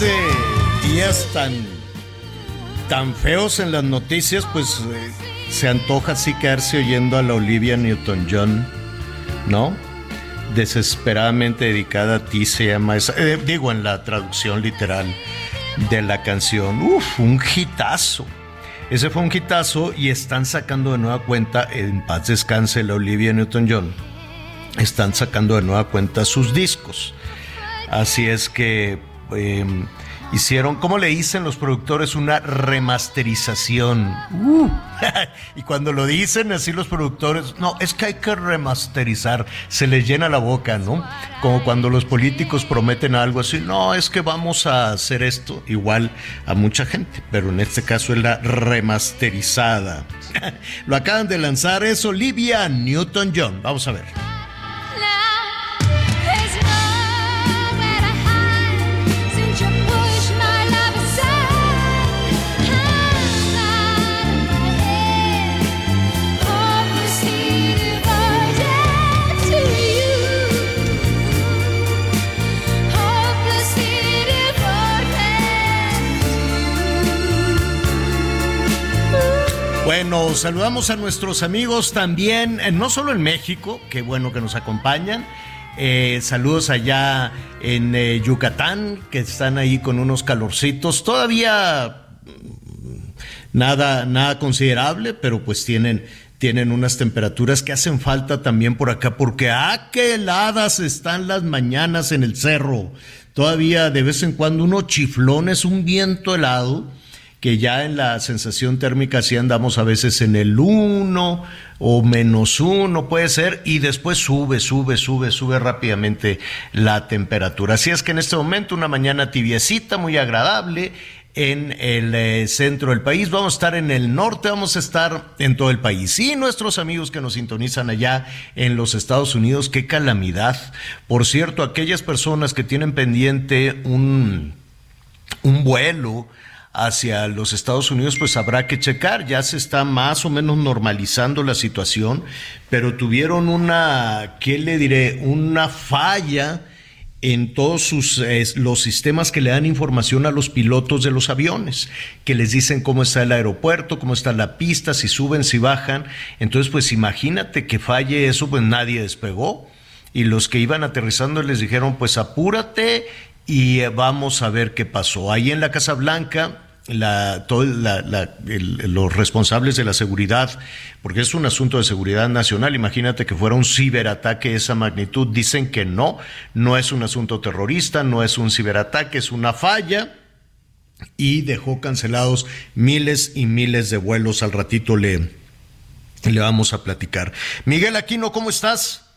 Días tan, tan feos en las noticias, pues eh, se antoja así quedarse oyendo a la Olivia Newton-John, ¿no? Desesperadamente dedicada a ti se llama esa, eh, digo en la traducción literal de la canción. Uf, un hitazo. Ese fue un hitazo y están sacando de nueva cuenta, en paz descanse la Olivia Newton-John, están sacando de nueva cuenta sus discos. Así es que eh, hicieron, ¿cómo le dicen los productores? Una remasterización. Uh, y cuando lo dicen así los productores, no, es que hay que remasterizar, se les llena la boca, ¿no? Como cuando los políticos prometen algo así, no, es que vamos a hacer esto igual a mucha gente, pero en este caso es la remasterizada. lo acaban de lanzar, es Olivia Newton-John. Vamos a ver. Bueno, saludamos a nuestros amigos también, eh, no solo en México, qué bueno que nos acompañan. eh, saludos allá en eh, Yucatán, que están ahí con unos calorcitos. Todavía mm, nada, nada considerable, pero pues tienen, tienen unas temperaturas que hacen falta también por acá, porque ah, qué heladas están las mañanas en el cerro. Todavía de vez en cuando unos chiflones, un viento helado que ya en la sensación térmica sí andamos a veces en el 1 o menos 1 puede ser, y después sube, sube, sube, sube rápidamente la temperatura. Así es que en este momento una mañana tibiecita, muy agradable en el eh, centro del país, vamos a estar en el norte, vamos a estar en todo el país. Y nuestros amigos que nos sintonizan allá en los Estados Unidos, qué calamidad. Por cierto, aquellas personas que tienen pendiente un, un vuelo, hacia los Estados Unidos, pues habrá que checar, ya se está más o menos normalizando la situación, pero tuvieron una, ¿qué le diré? Una falla en todos sus, eh, los sistemas que le dan información a los pilotos de los aviones, que les dicen cómo está el aeropuerto, cómo está la pista, si suben, si bajan. Entonces, pues imagínate que falle eso, pues nadie despegó. Y los que iban aterrizando les dijeron, pues apúrate y eh, vamos a ver qué pasó. Ahí en la Casa Blanca, la, los responsables de la seguridad, porque es un asunto de seguridad nacional, imagínate que fuera un ciberataque de esa magnitud, dicen que no, no es un asunto terrorista, no es un ciberataque, es una falla y dejó cancelados miles y miles de vuelos. Al ratito le, le vamos a platicar. Miguel Aquino, ¿cómo estás?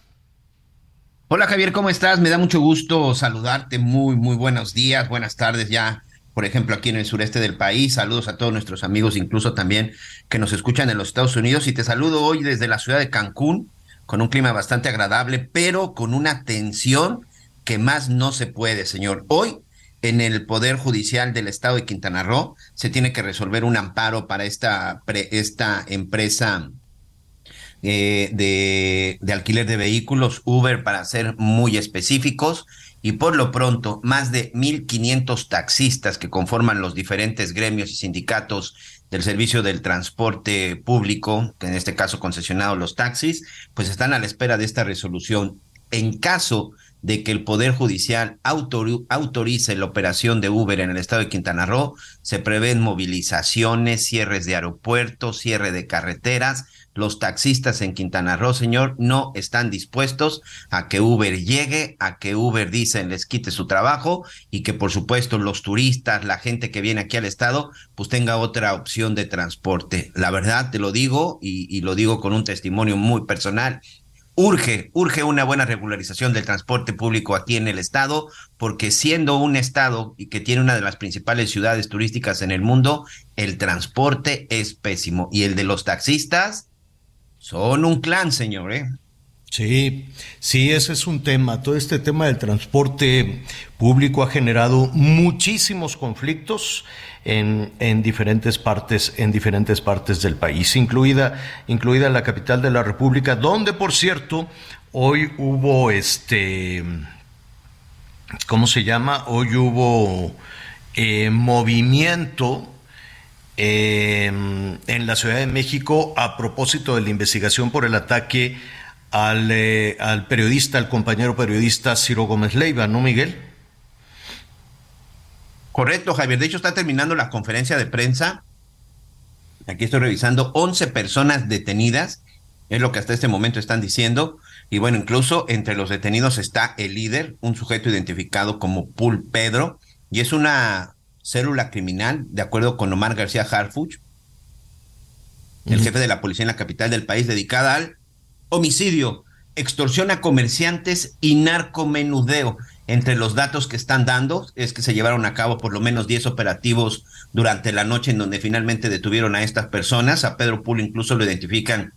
Hola Javier, ¿cómo estás? Me da mucho gusto saludarte. Muy, muy buenos días, buenas tardes ya. Por ejemplo, aquí en el sureste del país. Saludos a todos nuestros amigos, incluso también que nos escuchan en los Estados Unidos. Y te saludo hoy desde la ciudad de Cancún, con un clima bastante agradable, pero con una tensión que más no se puede, señor. Hoy, en el Poder Judicial del Estado de Quintana Roo, se tiene que resolver un amparo para esta, esta empresa eh, de, alquiler de vehículos, Uber para ser muy específicos, y por lo pronto más de 1.500 taxistas que conforman los diferentes gremios y sindicatos del servicio del transporte público, que en este caso concesionado los taxis, pues están a la espera de esta resolución. En caso de que el Poder Judicial autorice la operación de Uber en el estado de Quintana Roo, se prevén movilizaciones, cierres de aeropuertos, cierre de carreteras. Los taxistas en Quintana Roo, señor, no están dispuestos a que Uber llegue, a que Uber, dicen, les quite su trabajo y que, por supuesto, los turistas, la gente que viene aquí al estado, pues tenga otra opción de transporte. La verdad, te lo digo y, y lo digo con un testimonio muy personal urge, urge una buena regularización del transporte público aquí en el estado, porque siendo un estado y que tiene una de las principales ciudades turísticas en el mundo, el transporte es pésimo. Y el de los taxistas son un clan, señor, ¿eh? Sí, sí, ese es un tema. Todo este tema del transporte público ha generado muchísimos conflictos en, en, diferentes partes, en diferentes partes del país, incluida, incluida la capital de la República, donde, por cierto, hoy hubo este, ¿cómo se llama? Hoy hubo eh, movimiento eh, en la Ciudad de México a propósito de la investigación por el ataque al, eh, al periodista, al compañero periodista Ciro Gómez Leiva, ¿no, Miguel? Correcto, Javier. De hecho, está terminando la conferencia de prensa. Aquí estoy revisando 11 personas detenidas, es lo que hasta este momento están diciendo. Y bueno, incluso entre los detenidos está el líder, un sujeto identificado como Pul Pedro, y es una célula criminal, de acuerdo con Omar García Harfuch, el jefe de la policía en la capital del país, dedicada al homicidio, extorsión a comerciantes y narcomenudeo. Entre los datos que están dando es que se llevaron a cabo por lo menos 10 operativos durante la noche en donde finalmente detuvieron a estas personas. A Pedro Pulo incluso lo identifican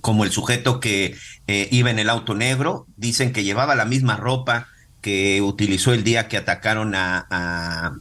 como el sujeto que eh, iba en el auto negro. Dicen que llevaba la misma ropa que utilizó el día que atacaron a, a,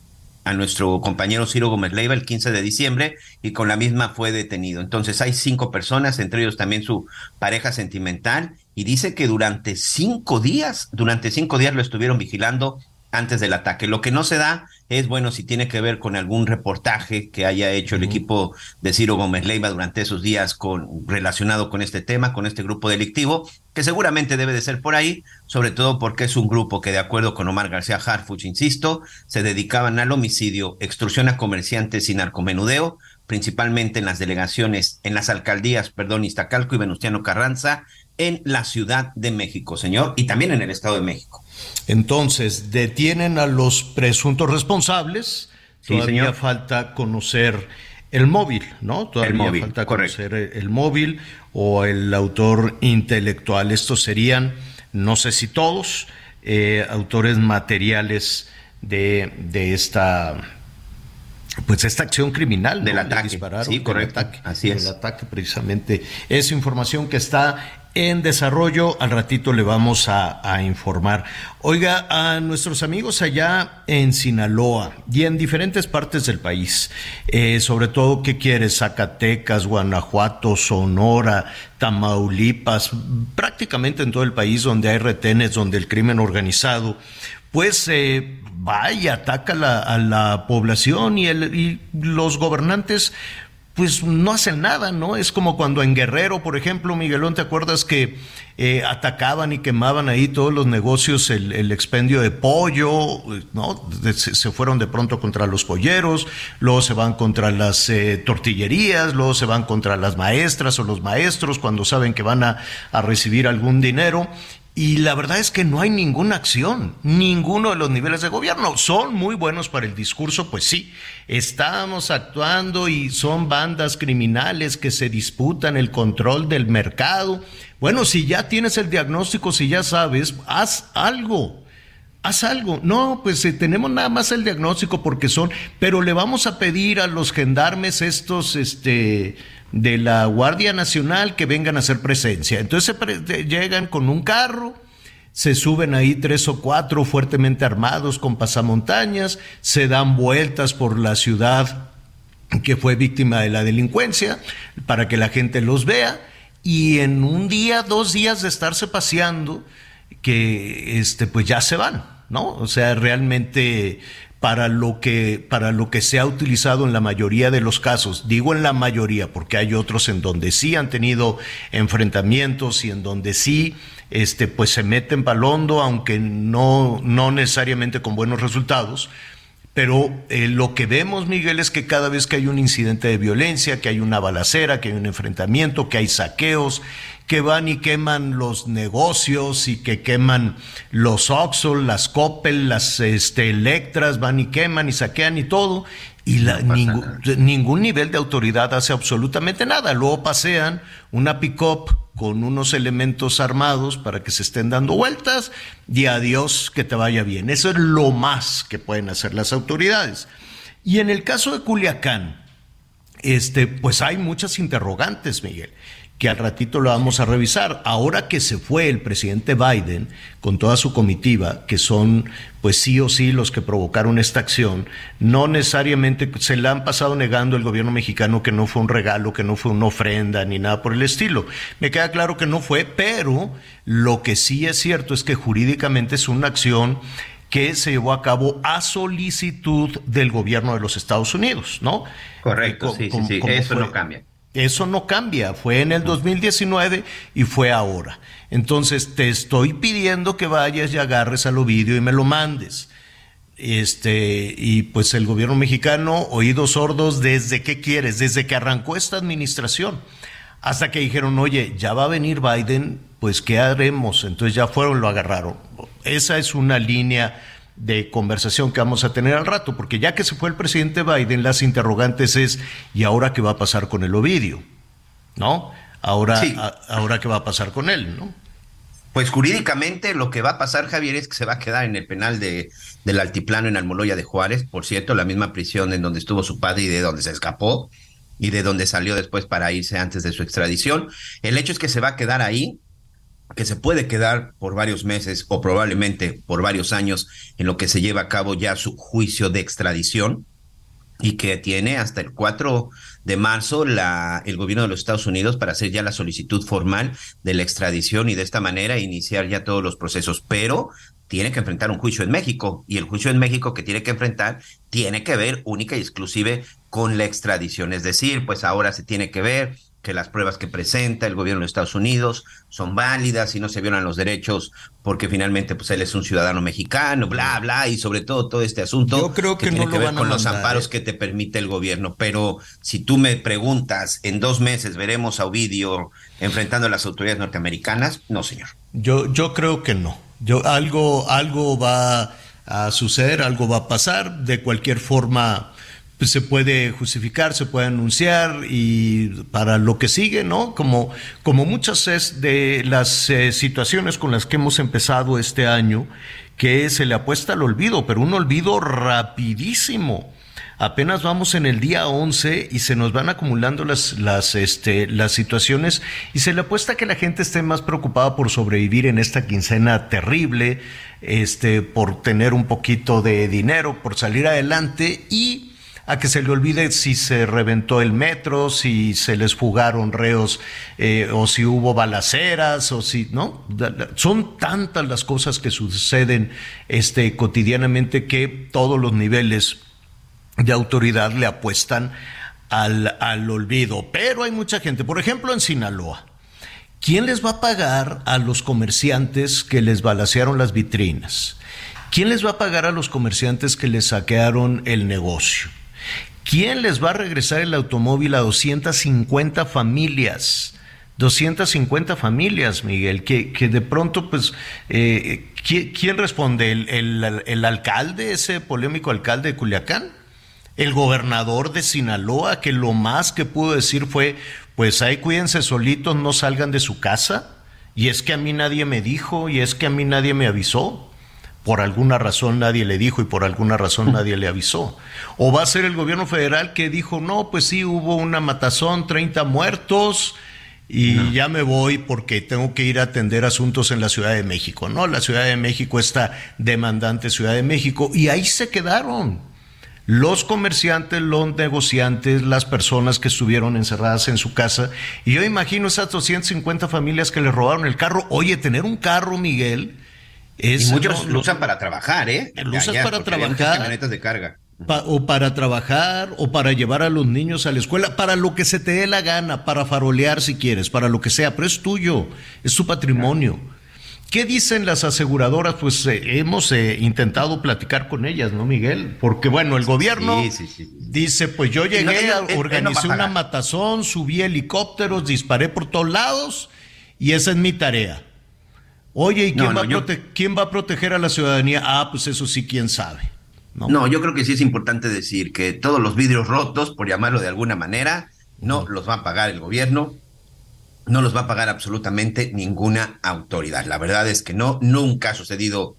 a nuestro compañero Ciro Gómez Leiva el 15 de diciembre y con la misma fue detenido. Entonces hay cinco personas, entre ellos también su pareja sentimental, y dice que durante cinco días, durante cinco días lo estuvieron vigilando antes del ataque. Lo que no se da es, bueno, si tiene que ver con algún reportaje que haya hecho el equipo de Ciro Gómez Leiva durante esos días con, relacionado con este tema, con este grupo delictivo, que seguramente debe de ser por ahí, sobre todo porque es un grupo que, de acuerdo con Omar García Harfuch, insisto, se dedicaban al homicidio, extorsión a comerciantes y narcomenudeo, principalmente en las delegaciones, en las alcaldías, perdón, Iztacalco y Venustiano Carranza, en la Ciudad de México, señor, y también en el Estado de México. Entonces, detienen a los presuntos responsables. Sí, Todavía señor. falta conocer el móvil, ¿no? Todavía el móvil, falta correcto. conocer el móvil o el autor intelectual. Estos serían, no sé si todos, eh, autores materiales de, de esta pues esta acción criminal del ¿no? ataque, sí, correcto, ataque, así es. El ataque precisamente es información que está en desarrollo. Al ratito le vamos a, informar. Oiga, a nuestros amigos allá en Sinaloa y en diferentes partes del país, eh, sobre todo, ¿qué quieres? Zacatecas, Guanajuato, Sonora, Tamaulipas, prácticamente en todo el país donde hay retenes, donde el crimen organizado, pues eh, va y ataca la, a la población y, el, y los gobernantes pues no hacen nada, ¿no? Es como cuando en Guerrero, por ejemplo, Miguelón, ¿te acuerdas que eh, atacaban y quemaban ahí todos los negocios, el, expendio de pollo, ¿no? Se, fueron de pronto contra los polleros, luego se van contra las eh, tortillerías, luego se van contra las maestras o los maestros cuando saben que van a recibir algún dinero y la verdad es que no hay ninguna acción, ninguno de los niveles de gobierno. Son muy buenos para el discurso, pues sí, estamos actuando y son bandas criminales que se disputan el control del mercado. Bueno, si ya tienes el diagnóstico, si ya sabes, haz algo. Haz algo. No, pues eh, tenemos nada más el diagnóstico porque son, pero le vamos a pedir a los gendarmes estos, este, de la Guardia Nacional que vengan a hacer presencia. Entonces llegan con un carro, se suben ahí tres o cuatro fuertemente armados con pasamontañas, se dan vueltas por la ciudad que fue víctima de la delincuencia para que la gente los vea y en un día, dos días de estarse paseando, que este, pues ya se van, ¿no? O sea, realmente para lo que para lo que se ha utilizado en la mayoría de los casos, digo en la mayoría porque hay otros en donde sí han tenido enfrentamientos y en donde sí este pues se meten palondo aunque no no necesariamente con buenos resultados, pero eh, lo que vemos, Miguel, es que cada vez que hay un incidente de violencia, que hay una balacera, que hay un enfrentamiento, que hay saqueos, que van y queman los negocios y que queman los Oxxo, las Coppel, las este, Electras, van y queman y saquean y todo, y la, ningún, ningún nivel de autoridad hace absolutamente nada. Luego pasean una pick-up con unos elementos armados para que se estén dando vueltas y adiós que te vaya bien. Eso es lo más que pueden hacer las autoridades. Y en el caso de Culiacán, este, pues hay muchas interrogantes, Miguel que al ratito lo vamos a revisar. Ahora que se fue el presidente Biden con toda su comitiva, que son pues sí o sí los que provocaron esta acción, no necesariamente se le han pasado negando el gobierno mexicano que no fue un regalo, que no fue una ofrenda ni nada por el estilo. Me queda claro que no fue, pero lo que sí es cierto es que jurídicamente es una acción que se llevó a cabo a solicitud del gobierno de los Estados Unidos, ¿no? Correcto, sí, sí, sí, eso no cambia. Eso no cambia, fue en el 2019 y fue ahora. Entonces te estoy pidiendo que vayas y agarres al Ovidio y me lo mandes. Este, y pues el gobierno mexicano, oídos sordos, ¿desde qué quieres? Desde que arrancó esta administración, hasta que dijeron, oye, ya va a venir Biden, pues ¿qué haremos? Entonces ya fueron, lo agarraron. Esa es una línea de conversación que vamos a tener al rato, porque ya que se fue el presidente Biden, las interrogantes es, ¿y ahora qué va a pasar con el Ovidio? ¿No? Ahora, ahora qué va a pasar con él, ¿no? Pues jurídicamente lo que va a pasar, Javier, es que se va a quedar en el penal de, del altiplano en Almoloya de Juárez, por cierto, la misma prisión en donde estuvo su padre y de donde se escapó y de donde salió después para irse antes de su extradición. El hecho es que se va a quedar ahí, que se puede quedar por varios meses o probablemente por varios años en lo que se lleva a cabo ya su juicio de extradición y que tiene hasta el 4 de marzo la, el gobierno de los Estados Unidos para hacer ya la solicitud formal de la extradición y de esta manera iniciar ya todos los procesos. Pero tiene que enfrentar un juicio en México y el juicio en México que tiene que enfrentar tiene que ver única y exclusive con la extradición. Es decir, pues ahora se tiene que ver que las pruebas que presenta el gobierno de Estados Unidos son válidas y no se violan los derechos porque finalmente pues él es un ciudadano mexicano, bla, bla, y sobre todo todo este asunto Yo creo que, tiene que ver con los amparos ¿eh? que te permite el gobierno. Pero si tú me preguntas, en dos meses veremos a Ovidio enfrentando a las autoridades norteamericanas, no, señor. Yo, yo creo que no. Yo, algo, algo va a suceder, algo va a pasar. De cualquier forma, pues, se puede justificar, se puede anunciar y para lo que sigue, ¿no? Como, como muchas es de las eh, situaciones con las que hemos empezado este año, que se le apuesta al olvido, pero un olvido rapidísimo. Apenas vamos en el día 11 y se nos van acumulando las, las, este, las situaciones y se le apuesta que la gente esté más preocupada por sobrevivir en esta quincena terrible, este, por tener un poquito de dinero, por salir adelante y a que se le olvide si se reventó el metro, si se les fugaron reos eh, o si hubo balaceras o si, ¿no? Son tantas las cosas que suceden este, cotidianamente que todos los niveles de autoridad le apuestan al, al olvido. Pero hay mucha gente, por ejemplo en Sinaloa. ¿Quién les va a pagar a los comerciantes que les balacearon las vitrinas? ¿Quién les va a pagar a los comerciantes que les saquearon el negocio? ¿Quién les va a regresar el automóvil a 250 familias? 250 familias, Miguel, que, que de pronto, pues, eh, ¿quién, responde? ¿El, el, alcalde, ese polémico alcalde de Culiacán? ¿El gobernador de Sinaloa, que lo más que pudo decir fue, pues ahí cuídense solitos, no salgan de su casa? Y es que a mí nadie me dijo, y es que a mí nadie me avisó por alguna razón nadie le dijo y por alguna razón nadie le avisó. O va a ser el gobierno federal que dijo, no, pues sí, hubo una matazón, 30 muertos y ya me voy porque tengo que ir a atender asuntos en la Ciudad de México. No, la Ciudad de México está demandante Ciudad de México y ahí se quedaron. los comerciantes, los negociantes, las personas que estuvieron encerradas en su casa. Y yo imagino esas 250 familias que le robaron el carro. Oye, tener un carro, Miguel, es... y muchos no, lo usan para trabajar, ¿eh? Lo usas para trabajar. camionetas de carga. Pa- o para trabajar, o para llevar a los niños a la escuela, para lo que se te dé la gana, para farolear si quieres, para lo que sea, pero es tuyo, es tu patrimonio. ¿Qué dicen las aseguradoras? Pues eh, hemos eh, intentado platicar con ellas, ¿no, Miguel? Porque bueno, el gobierno Sí, sí, sí. dice, pues yo llegué, no- él no organicé una matazón, subí helicópteros, disparé por todos lados y esa es mi tarea. Oye, ¿y quién, No, no, va, a yo- quién va a proteger a la ciudadanía? Ah, pues eso sí, quién sabe. ¿no? No, yo creo que sí es importante decir que todos los vidrios rotos, por llamarlo de alguna manera, no los va a pagar el gobierno, no los va a pagar absolutamente ninguna autoridad. La verdad es que no, nunca ha sucedido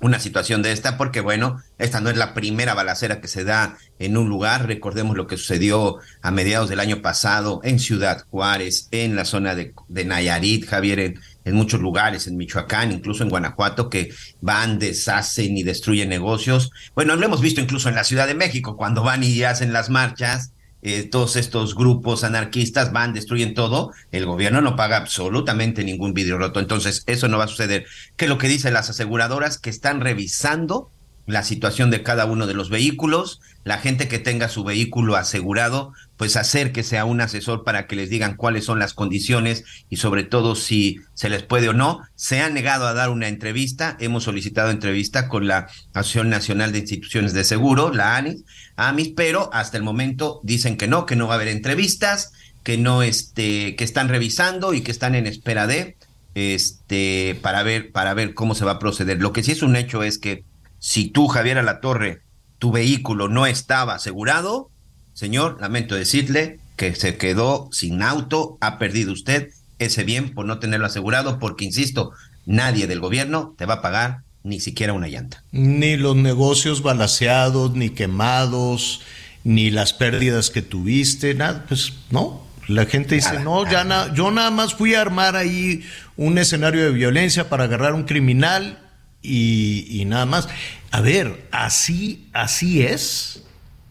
una situación de esta, porque bueno, esta no es la primera balacera que se da en un lugar. Recordemos lo que sucedió a mediados del año pasado en Ciudad Juárez, en la zona de, de Nayarit, Javier, en, en muchos lugares, en Michoacán, incluso en Guanajuato, que van, deshacen y destruyen negocios. Bueno, lo hemos visto incluso en la Ciudad de México, cuando van y hacen las marchas. eh, todos estos grupos anarquistas van, destruyen todo, el gobierno no paga absolutamente ningún vidrio roto. Entonces, eso no va a suceder. Que lo que dicen las aseguradoras que están revisando la situación de cada uno de los vehículos, la gente que tenga su vehículo asegurado, pues acérquese a un asesor para que les digan cuáles son las condiciones y sobre todo si se les puede o no. Se han negado a dar una entrevista, hemos solicitado entrevista con la Asociación Nacional de Instituciones de Seguro, la ANIS, AMIS, pero hasta el momento dicen que no, que no va a haber entrevistas, que no este, que están revisando y que están en espera de este para ver para ver cómo se va a proceder. Lo que sí es un hecho es que si tú, Javier Alatorre, tu vehículo no estaba asegurado, señor, lamento decirle que se quedó sin auto, ha perdido usted ese bien por no tenerlo asegurado, porque, insisto, nadie del gobierno te va a pagar ni siquiera una llanta. Ni los negocios balaceados, ni quemados, ni las pérdidas que tuviste, nada, pues no. La gente dice, Nada, no, ya nada. na- yo nada más fui a armar ahí un escenario de violencia para agarrar a un criminal y, nada más. A ver, así, así es.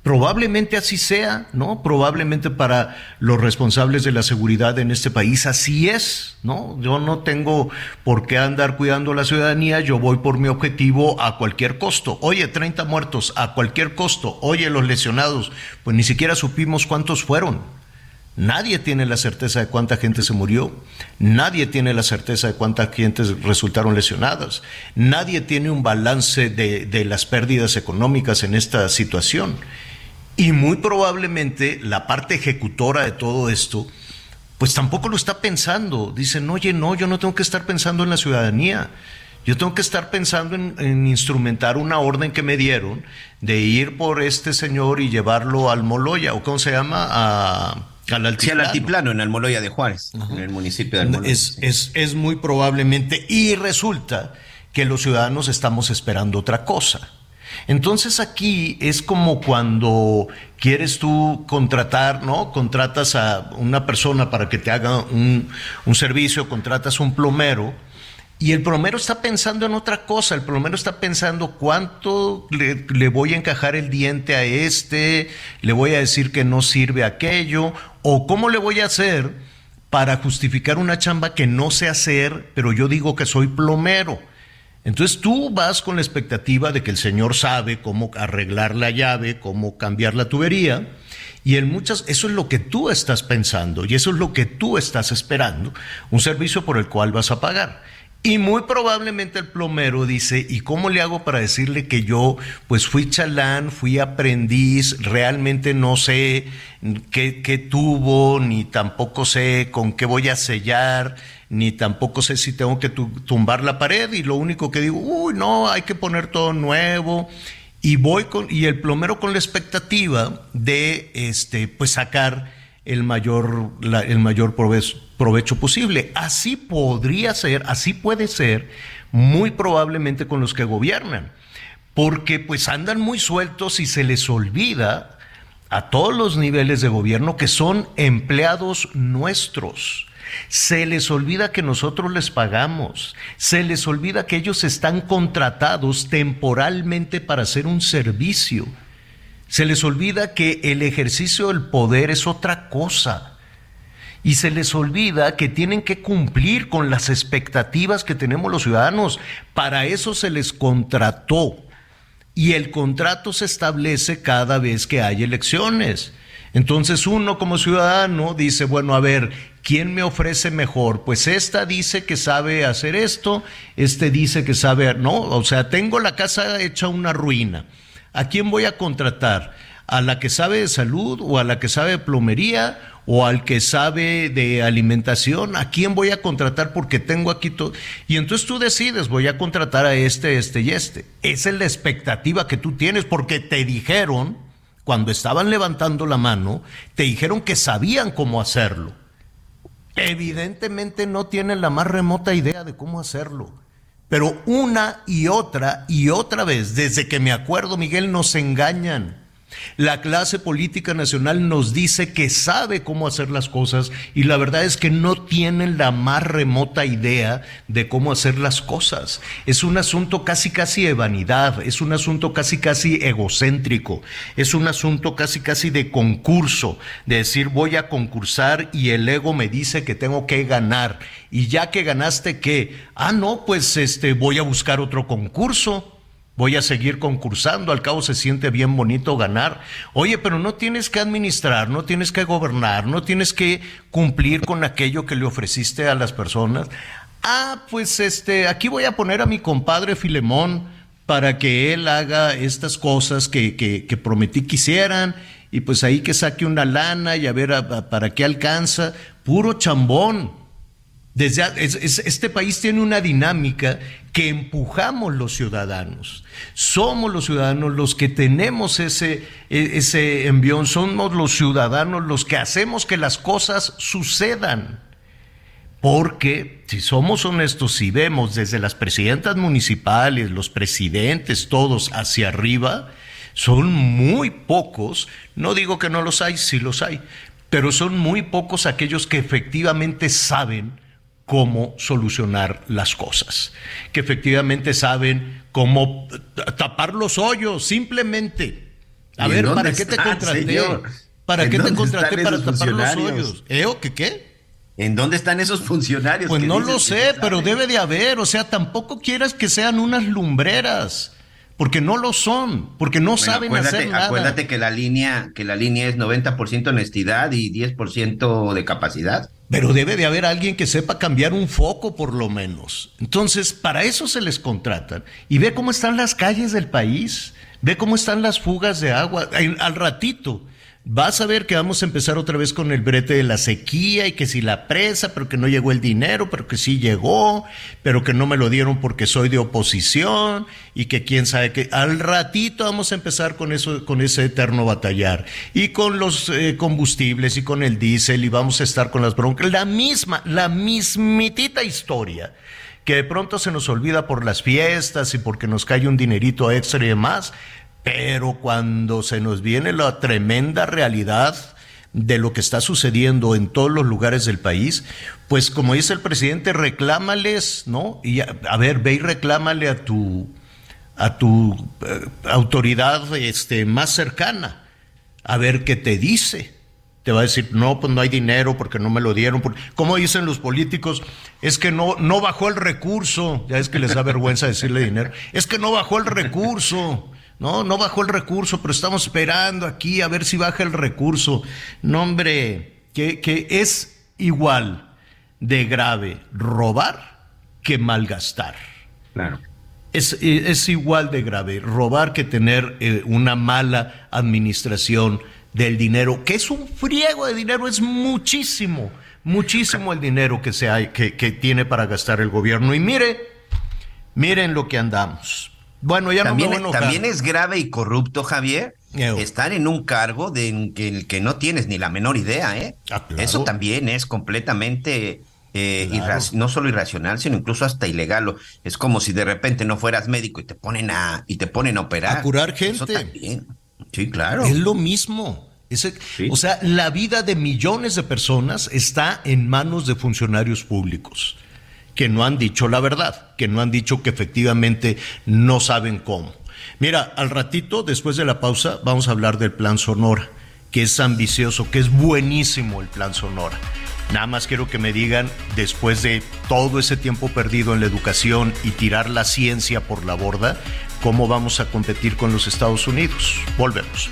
Probablemente así sea, ¿no? Probablemente para los responsables de la seguridad en este país así es, ¿no? Yo no tengo por qué andar cuidando la ciudadanía, yo voy por mi objetivo a cualquier costo. Oye, 30 muertos a cualquier costo. Oye, los lesionados, pues ni siquiera supimos cuántos fueron. Nadie tiene la certeza de cuánta gente se murió, nadie tiene la certeza de cuántas gentes resultaron lesionadas, nadie tiene un balance de, de las pérdidas económicas en esta situación. Y muy probablemente la parte ejecutora de todo esto, pues tampoco lo está pensando. Dicen, oye, no, yo no tengo que estar pensando en la ciudadanía. Yo tengo que estar pensando en, en instrumentar una orden que me dieron de ir por este señor y llevarlo al Moloya, o cómo se llama, a, al Sí, al altiplano. altiplano, en Almoloya de Juárez, en el municipio de Almoloya. Es, es, es muy probablemente, y resulta que los ciudadanos estamos esperando otra cosa. Entonces aquí es como cuando quieres tú contratar, ¿no? Contratas a una persona para que te haga un, un servicio, contratas un plomero, y el plomero está pensando en otra cosa, el plomero está pensando cuánto le, le voy a encajar el diente a este, le voy a decir que no sirve aquello, o cómo le voy a hacer para justificar una chamba que no sé hacer, pero yo digo que soy plomero. Entonces tú vas con la expectativa de que el Señor sabe cómo arreglar la llave, cómo cambiar la tubería, y en muchas, eso es lo que tú estás pensando y eso es lo que tú estás esperando, un servicio por el cual vas a pagar. Y muy probablemente el plomero dice, ¿y cómo le hago para decirle que yo pues fui chalán, fui aprendiz, realmente no sé qué, qué tubo, ni tampoco sé con qué voy a sellar, ni tampoco sé si tengo que tu- tumbar la pared y lo único que digo, uy, no, hay que poner todo nuevo. Y voy con, y el plomero con la expectativa de este, pues sacar el mayor, el mayor provecho, provecho posible. Así podría ser, así puede ser, muy probablemente con los que gobiernan, porque pues andan muy sueltos y se les olvida a todos los niveles de gobierno que son empleados nuestros. Se les olvida que nosotros les pagamos. Se les olvida que ellos están contratados temporalmente para hacer un servicio. Se les olvida que el ejercicio del poder es otra cosa. Y se les olvida que tienen que cumplir con las expectativas que tenemos los ciudadanos. Para eso se les contrató. Y el contrato se establece cada vez que hay elecciones. Entonces uno como ciudadano dice, bueno, a ver, ¿quién me ofrece mejor? Pues esta dice que sabe hacer esto, este dice que sabe, no, o sea, tengo la casa hecha una ruina. ¿A quién voy a contratar? ¿A la que sabe de salud o a la que sabe de plomería o al que sabe de alimentación? ¿A quién voy a contratar porque tengo aquí todo? Y entonces tú decides, voy a contratar a este, este y este. Esa es la expectativa que tú tienes porque te dijeron cuando estaban levantando la mano, te dijeron que sabían cómo hacerlo. Evidentemente no tienen la más remota idea de cómo hacerlo. Pero una y otra y otra vez, desde que me acuerdo, Miguel, nos engañan. La clase política nacional nos dice que sabe cómo hacer las cosas y la verdad es que no tienen la más remota idea de cómo hacer las cosas. Es un asunto casi casi de vanidad, es un asunto casi casi egocéntrico, es un asunto casi casi de concurso, de decir voy a concursar y el ego me dice que tengo que ganar y ya que ganaste qué, ah no, pues este voy a buscar otro concurso. Voy a seguir concursando, al cabo se siente bien bonito ganar. Oye, pero no tienes que administrar, no tienes que gobernar, no tienes que cumplir con aquello que le ofreciste a las personas. Ah, pues este, aquí voy a poner a mi compadre Filemón para que él haga estas cosas que, que, prometí que hicieran y pues ahí que saque una lana y a ver a- para qué alcanza. Puro chambón. Desde, es- es- este país tiene una dinámica que empujamos los ciudadanos. Somos los ciudadanos los que tenemos ese, e- ese envión, somos los ciudadanos los que hacemos que las cosas sucedan. Porque si somos honestos, si vemos desde las presidentas municipales, los presidentes, todos hacia arriba, son muy pocos, no digo que no los hay, sí los hay, pero son muy pocos aquellos que efectivamente saben cómo solucionar las cosas, que efectivamente saben cómo tapar los hoyos, simplemente. A ¿Y en ver, ¿para qué te contraté? señor? ¿Para ¿En qué te contraté para tapar los hoyos? ¿Eh o qué qué? ¿En dónde están esos funcionarios? Pues que no lo que sé, pero debe de haber, o sea, tampoco quieras que sean unas lumbreras, porque no lo son, porque no Bueno, saben acuérdate, hacer nada. acuérdate que la línea, que la línea es 90% honestidad y 10% de capacidad. Pero debe de haber alguien que sepa cambiar un foco por lo menos. Entonces, para eso se les contratan. Y ve cómo están las calles del país, ve cómo están las fugas de agua. Al ratito vas a ver que vamos a empezar otra vez con el brete de la sequía y que si la presa, pero que no llegó el dinero, pero que sí llegó, pero que no me lo dieron porque soy de oposición y que quién sabe que al ratito vamos a empezar con eso, con ese eterno batallar y con los eh, combustibles y con el diésel y vamos a estar con las broncas, la misma, la mismitita historia que de pronto se nos olvida por las fiestas y porque nos cae un dinerito extra y demás, pero cuando se nos viene la tremenda realidad de lo que está sucediendo en todos los lugares del país, pues como dice el presidente, reclámales, ¿no? Y a, ver, ve y reclámale a tu a tu eh, autoridad este más cercana, a ver qué te dice. Te va a decir, no, pues no hay dinero porque no me lo dieron. por-". Como dicen los políticos, es que no, no bajó el recurso. Ya es que les da vergüenza decirle dinero. Es que no bajó el recurso. No, no bajó el recurso, pero estamos esperando aquí a ver si baja el recurso. No, hombre, que, que es igual de grave robar que malgastar. Claro. Es, es igual de grave robar que tener eh, una mala administración del dinero, que es un friego de dinero, es muchísimo, muchísimo el dinero que, se hay, que, que tiene para gastar el gobierno. Y mire, miren lo que andamos. Bueno, ya También, no me voy a enojar. también es grave y corrupto, Javier, estar en un cargo de en que, el que no tienes ni la menor idea, ¿eh? Ah, claro. Eso también es completamente eh, Claro. no solo irracional, sino incluso hasta ilegal. Es como si de repente no fueras médico y te ponen a y te ponen a operar. A curar Eso gente. también. Sí, claro. Es lo mismo. Sí. O sea, la vida de millones de personas está en manos de funcionarios públicos que no han dicho la verdad, que no han dicho que efectivamente no saben cómo. Mira, al ratito, después de la pausa, vamos a hablar del plan Sonora, que es ambicioso, que es buenísimo el plan Sonora. Nada más quiero que me digan, después de todo ese tiempo perdido en la educación y tirar la ciencia por la borda, cómo vamos a competir con los Estados Unidos. Volvemos.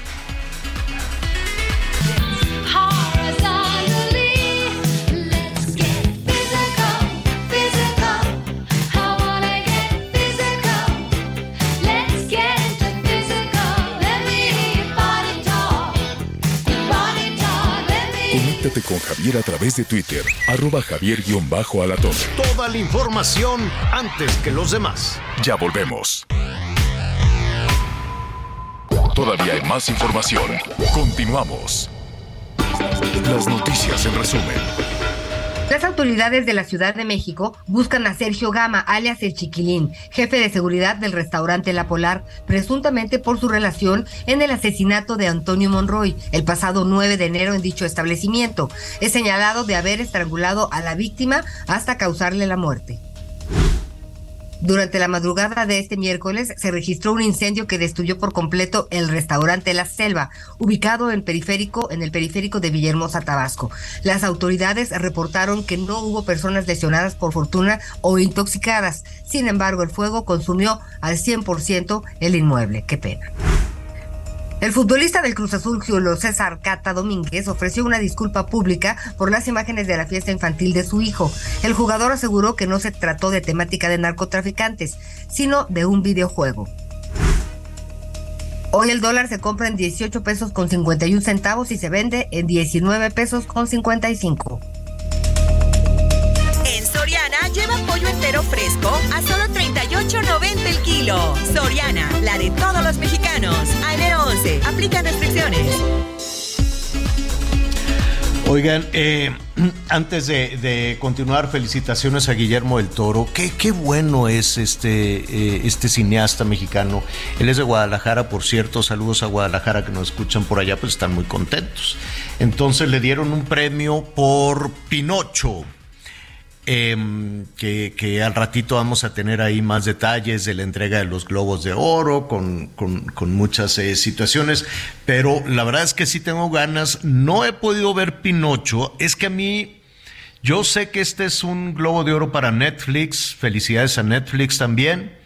Conéctate con Javier a través de Twitter, arroba javier-alatón. Toda la información antes que los demás. Ya volvemos. Todavía hay más información. Continuamos. Las noticias en resumen. Las autoridades de la Ciudad de México buscan a Sergio Gama, alias el Chiquilín, jefe de seguridad del restaurante La Polar, presuntamente por su relación en el asesinato de Antonio Monroy el pasado 9 de enero en dicho establecimiento. Es señalado de haber estrangulado a la víctima hasta causarle la muerte. Durante la madrugada de este miércoles se registró un incendio que destruyó por completo el restaurante La Selva, ubicado en periférico en el periférico de Villahermosa, Tabasco. Las autoridades reportaron que no hubo personas lesionadas por fortuna o intoxicadas. Sin embargo, el fuego consumió al 100% el inmueble. Qué pena. El futbolista del Cruz Azul, Julio César Cata Domínguez, ofreció una disculpa pública por las imágenes de la fiesta infantil de su hijo. El jugador aseguró que no se trató de temática de narcotraficantes, sino de un videojuego. Hoy el dólar se compra en 18 pesos con 51 centavos y se vende en 19 pesos con 55. Soriana lleva pollo entero fresco a solo 38.90 el kilo. Soriana, la de todos los mexicanos. A enero 11, aplican restricciones. Oigan, eh, antes de, de continuar, felicitaciones a Guillermo del Toro. Qué, qué bueno es este, eh, este cineasta mexicano. Él es de Guadalajara, por cierto. Saludos a Guadalajara que nos escuchan por allá, pues están muy contentos. Entonces le dieron un premio por Pinocho. Em, que, que al ratito vamos a tener ahí más detalles de la entrega de los globos de oro con, con- muchas eh, situaciones, pero la verdad es que sí tengo ganas, no he podido ver Pinocho, es que a mí, yo sé que este es un globo de oro para Netflix, felicidades a Netflix también,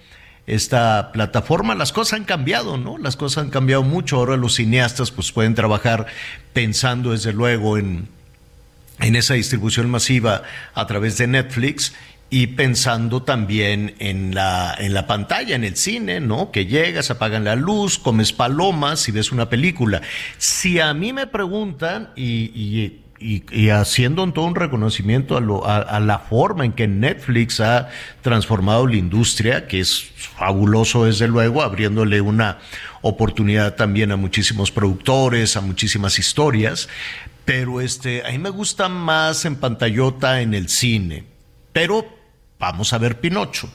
esta plataforma, las cosas han cambiado, ¿no? Las cosas han cambiado mucho, ahora los cineastas pues pueden trabajar pensando desde luego en en esa distribución masiva a través de Netflix y pensando también en la, en la pantalla, en el cine, ¿no? Que llegas, apagan la luz, comes palomas y ves una película. Si a mí me preguntan y, y- haciendo un- todo un reconocimiento a, lo- a- a la forma en que Netflix ha transformado la industria, que es fabuloso desde luego, abriéndole una oportunidad también a muchísimos productores, a muchísimas historias, pero este, a mí me gusta más en pantallota en el cine, pero vamos a ver Pinocho,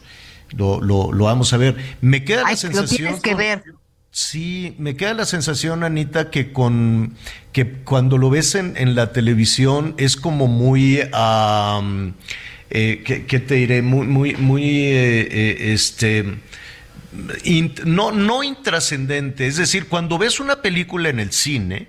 lo, lo, lo vamos a ver. Me queda Ay, la lo sensación... tienes que ver. Sí, me queda la sensación, Anita, que con que cuando lo ves en, en la televisión es como muy eh, ¿qué, qué te diré? Muy, muy, muy eh, eh, este no, no intrascendente. Es decir, cuando ves una película en el cine,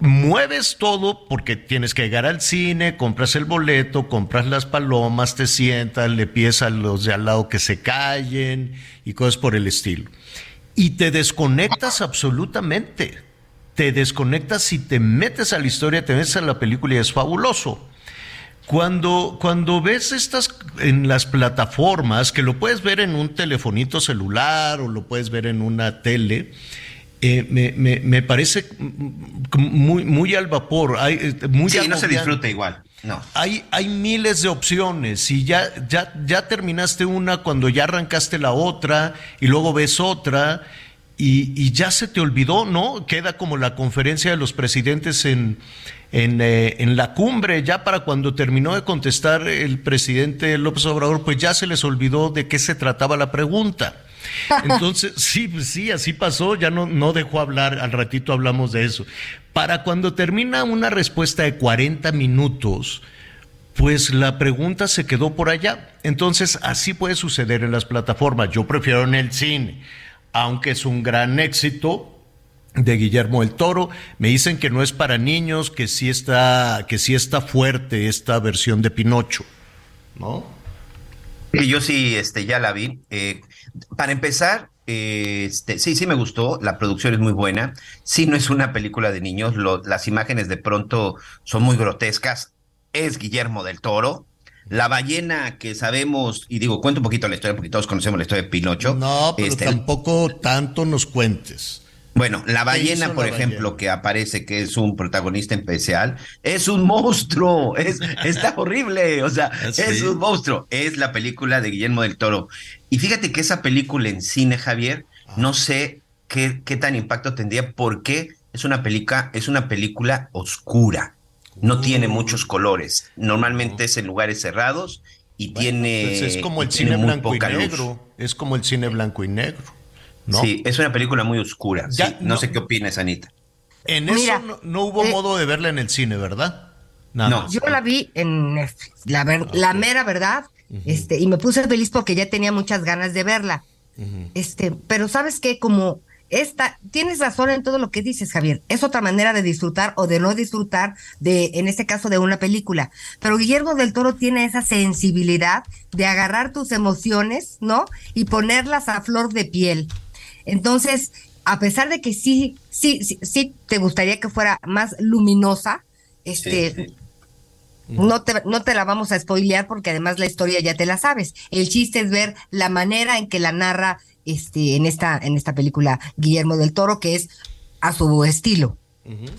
mueves todo porque tienes que llegar al cine, compras el boleto, compras las palomas, te sientas, le pides a los de al lado que se callen y cosas por el estilo. Y te desconectas absolutamente. Te desconectas y te metes a la historia, te metes a la película y es fabuloso. Cuando, cuando ves estas en las plataformas, que lo puedes ver en un telefonito celular o lo puedes ver en una tele, eh, me, me- me parece muy, muy al vapor. Hay, eh, muy Sí, no se disfruta igual. No. Hay, hay miles de opciones y ya, ya, ya terminaste una cuando ya arrancaste la otra y luego ves otra y, y ya se te olvidó, ¿no? Queda como la conferencia de los presidentes en, en, eh, en la cumbre, ya para cuando terminó de contestar el presidente López Obrador, pues ya se les olvidó de qué se trataba la pregunta. Entonces, sí, pues sí, así pasó, ya no, no dejó hablar, al ratito hablamos de eso. Para cuando termina una respuesta de 40 minutos, pues la pregunta se quedó por allá. Entonces, así puede suceder en las plataformas. Yo prefiero en el cine. aunque es un gran éxito de Guillermo del Toro. Me dicen que no es para niños, que sí está, que sí está fuerte esta versión de Pinocho, ¿no? Yo sí, este, ya la vi. Eh, para empezar, eh, este, sí, sí me gustó. La producción es muy buena. Sí, no es una película de niños. lo- las imágenes de pronto son muy grotescas. Es Guillermo del Toro. La ballena que sabemos, y digo, cuento un poquito la historia, porque todos conocemos la historia de Pinocho. No, pero Este, tampoco tanto nos cuentes. Bueno, la ballena, la por ejemplo, ballena? que aparece, que es un protagonista especial, es un monstruo, es, está horrible, o sea, ¿Ah, sí? es un monstruo. Es la película de Guillermo del Toro. Y fíjate que esa película en cine, Javier, Ah. no sé qué, qué tan impacto tendría, porque es una película, es una película oscura. No tiene Uh. muchos colores. Normalmente es en lugares cerrados y tiene. Pues es como el cine blanco y luz. negro. Es como el cine blanco y negro. ¿No? Sí, es una película muy oscura. Ya, sí. no, no- sé qué opinas, Anita. En Mira, eso no, no hubo eh, modo de verla en el cine, ¿verdad? Nada No. más. Yo la vi en Netflix, la, ver- la mera verdad, este, y me puse feliz porque ya tenía muchas ganas de verla. Este, pero sabes qué, como esta, tienes razón en todo lo que dices, Javier. Es otra manera de disfrutar o de no disfrutar de, en este caso, de una película. Pero Guillermo del Toro tiene esa sensibilidad de agarrar tus emociones, ¿no? Y ponerlas a flor de piel. Entonces, a pesar de que sí, sí, sí, sí te gustaría que fuera más luminosa, este, Sí, sí. no te, no te la vamos a spoilear porque además la historia ya te la sabes. El chiste es ver la manera en que la narra este, en, esta, en esta película Guillermo del Toro, que es a su estilo.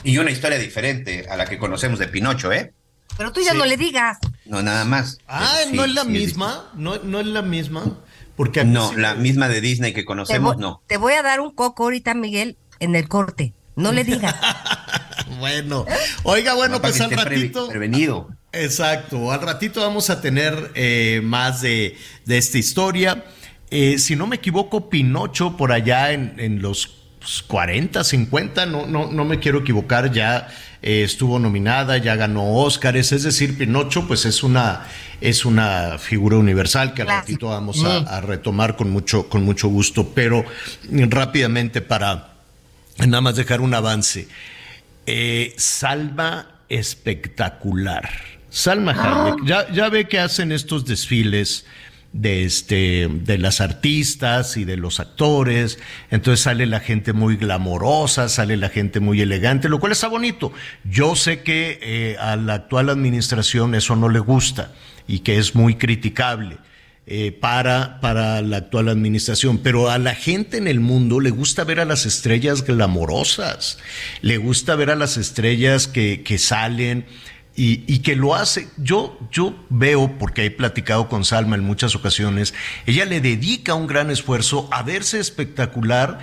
Y una historia diferente a la que conocemos de Pinocho, ¿eh? Pero tú ya Sí. no le digas. No, nada más. Ah, sí, no es la sí misma, no, no es la misma, porque No, sí- la misma de Disney que conocemos, no. te voy a dar un coco ahorita, Miguel, en el corte. No le digas. Bueno, oiga, bueno, No, pues al ratito. prevenido. Exacto, al ratito vamos a tener eh, más de, de esta historia. Eh, si no me equivoco, Pinocho por allá en, en los 40, 50, no, no, no me quiero equivocar, ya eh, estuvo nominada, ya ganó Óscares, es decir, Pinocho pues es una, es una figura universal que al ratito vamos a, a retomar con mucho, con mucho gusto, pero mm, rápidamente para nada más dejar un avance. Eh, Salma espectacular. Salma Hayek. Ya, ya ve que hacen estos desfiles de este de las artistas y de los actores. Entonces sale la gente muy glamorosa sale la gente muy elegante lo cual está bonito. Yo sé que eh, a la actual administración eso no le gusta y que es muy criticable eh, para, para la actual administración, pero a la gente en el mundo le gusta ver a las estrellas glamorosas, le gusta ver a las estrellas que, que salen y, que lo hace. Yo, yo veo, porque he platicado con Salma en muchas ocasiones, ella le dedica un gran esfuerzo a verse espectacular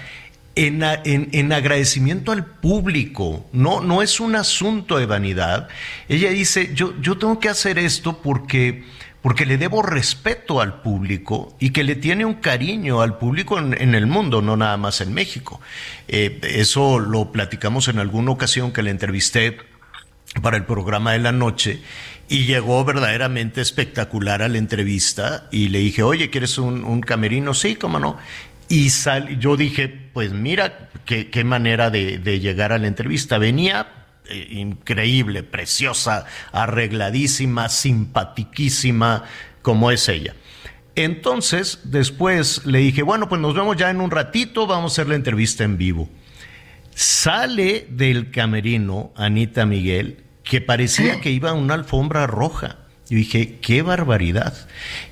en, en- en agradecimiento al público, no, no es un asunto de vanidad. Ella dice, yo, yo tengo que hacer esto porque, porque le debo respeto al público y que le tiene un cariño al público en, en el mundo, no nada más en México. Eh, eso lo platicamos en alguna ocasión que le entrevisté para el programa de la noche y llegó verdaderamente espectacular a la entrevista y le dije, oye, ¿quieres un, un camerino? Sí, cómo no. Y sal, yo dije, pues mira, qué, manera de, de llegar a la entrevista. Venía eh, increíble, preciosa, arregladísima, simpatiquísima, como es ella. Entonces, después le dije, bueno, pues nos vemos ya en un ratito, vamos a hacer la entrevista en vivo. Sale del camerino Anita Miguel, que parecía que iba a una alfombra roja. Yo dije, qué barbaridad.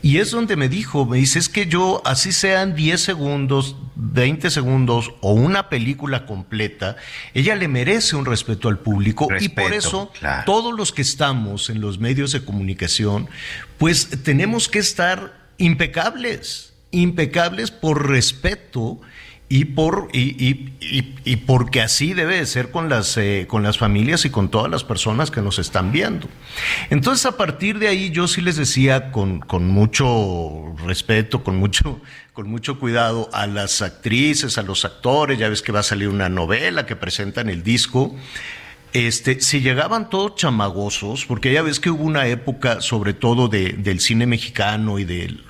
Y es donde me dijo, me dice, es que yo, así sean 10 segundos, 20 segundos o una película completa, ella le merece un respeto al público y por eso claro. todos los que estamos en los medios de comunicación, pues tenemos que estar impecables, impecables por respeto y por y, y- y- porque así debe de ser con las eh, con las familias y con todas las personas que nos están viendo. Entonces a partir de ahí yo sí les decía con, con mucho respeto, con mucho con mucho cuidado a las actrices, a los actores, ya ves que va a salir una novela que presentan el disco este, si llegaban todos chamagosos, porque ya ves que hubo una época, sobre todo de, del cine mexicano y del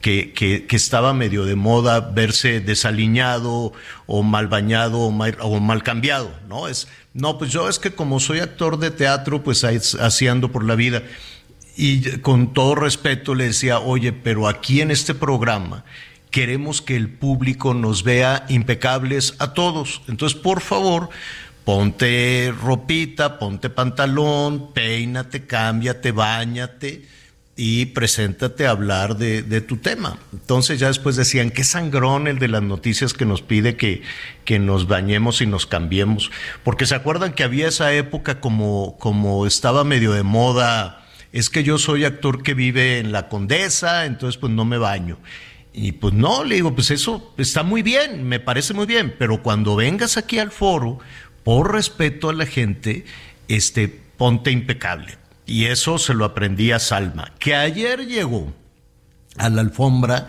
que, estaba medio de moda verse desaliñado o mal bañado o mal, o mal, cambiado, ¿no? Es, no, pues yo es que como soy actor de teatro, pues así ando por la vida. Y con todo respeto le decía, oye, pero aquí en este programa queremos que el público nos vea impecables a todos. Entonces, por favor, ponte ropita, ponte pantalón, peínate, cámbiate, bañate y preséntate a hablar de, tu tema. Entonces ya después decían, qué sangrón el de las noticias que nos pide que, que nos bañemos y nos cambiemos. Porque se acuerdan que había esa época como, como estaba medio de moda, es que yo soy actor que vive en la condesa, entonces pues no me baño. Y pues no, le digo, pues eso está muy bien, me parece muy bien, pero cuando vengas aquí al foro, por respeto a la gente, este, ponte impecable. Y eso se lo aprendí a Salma, que ayer llegó a la alfombra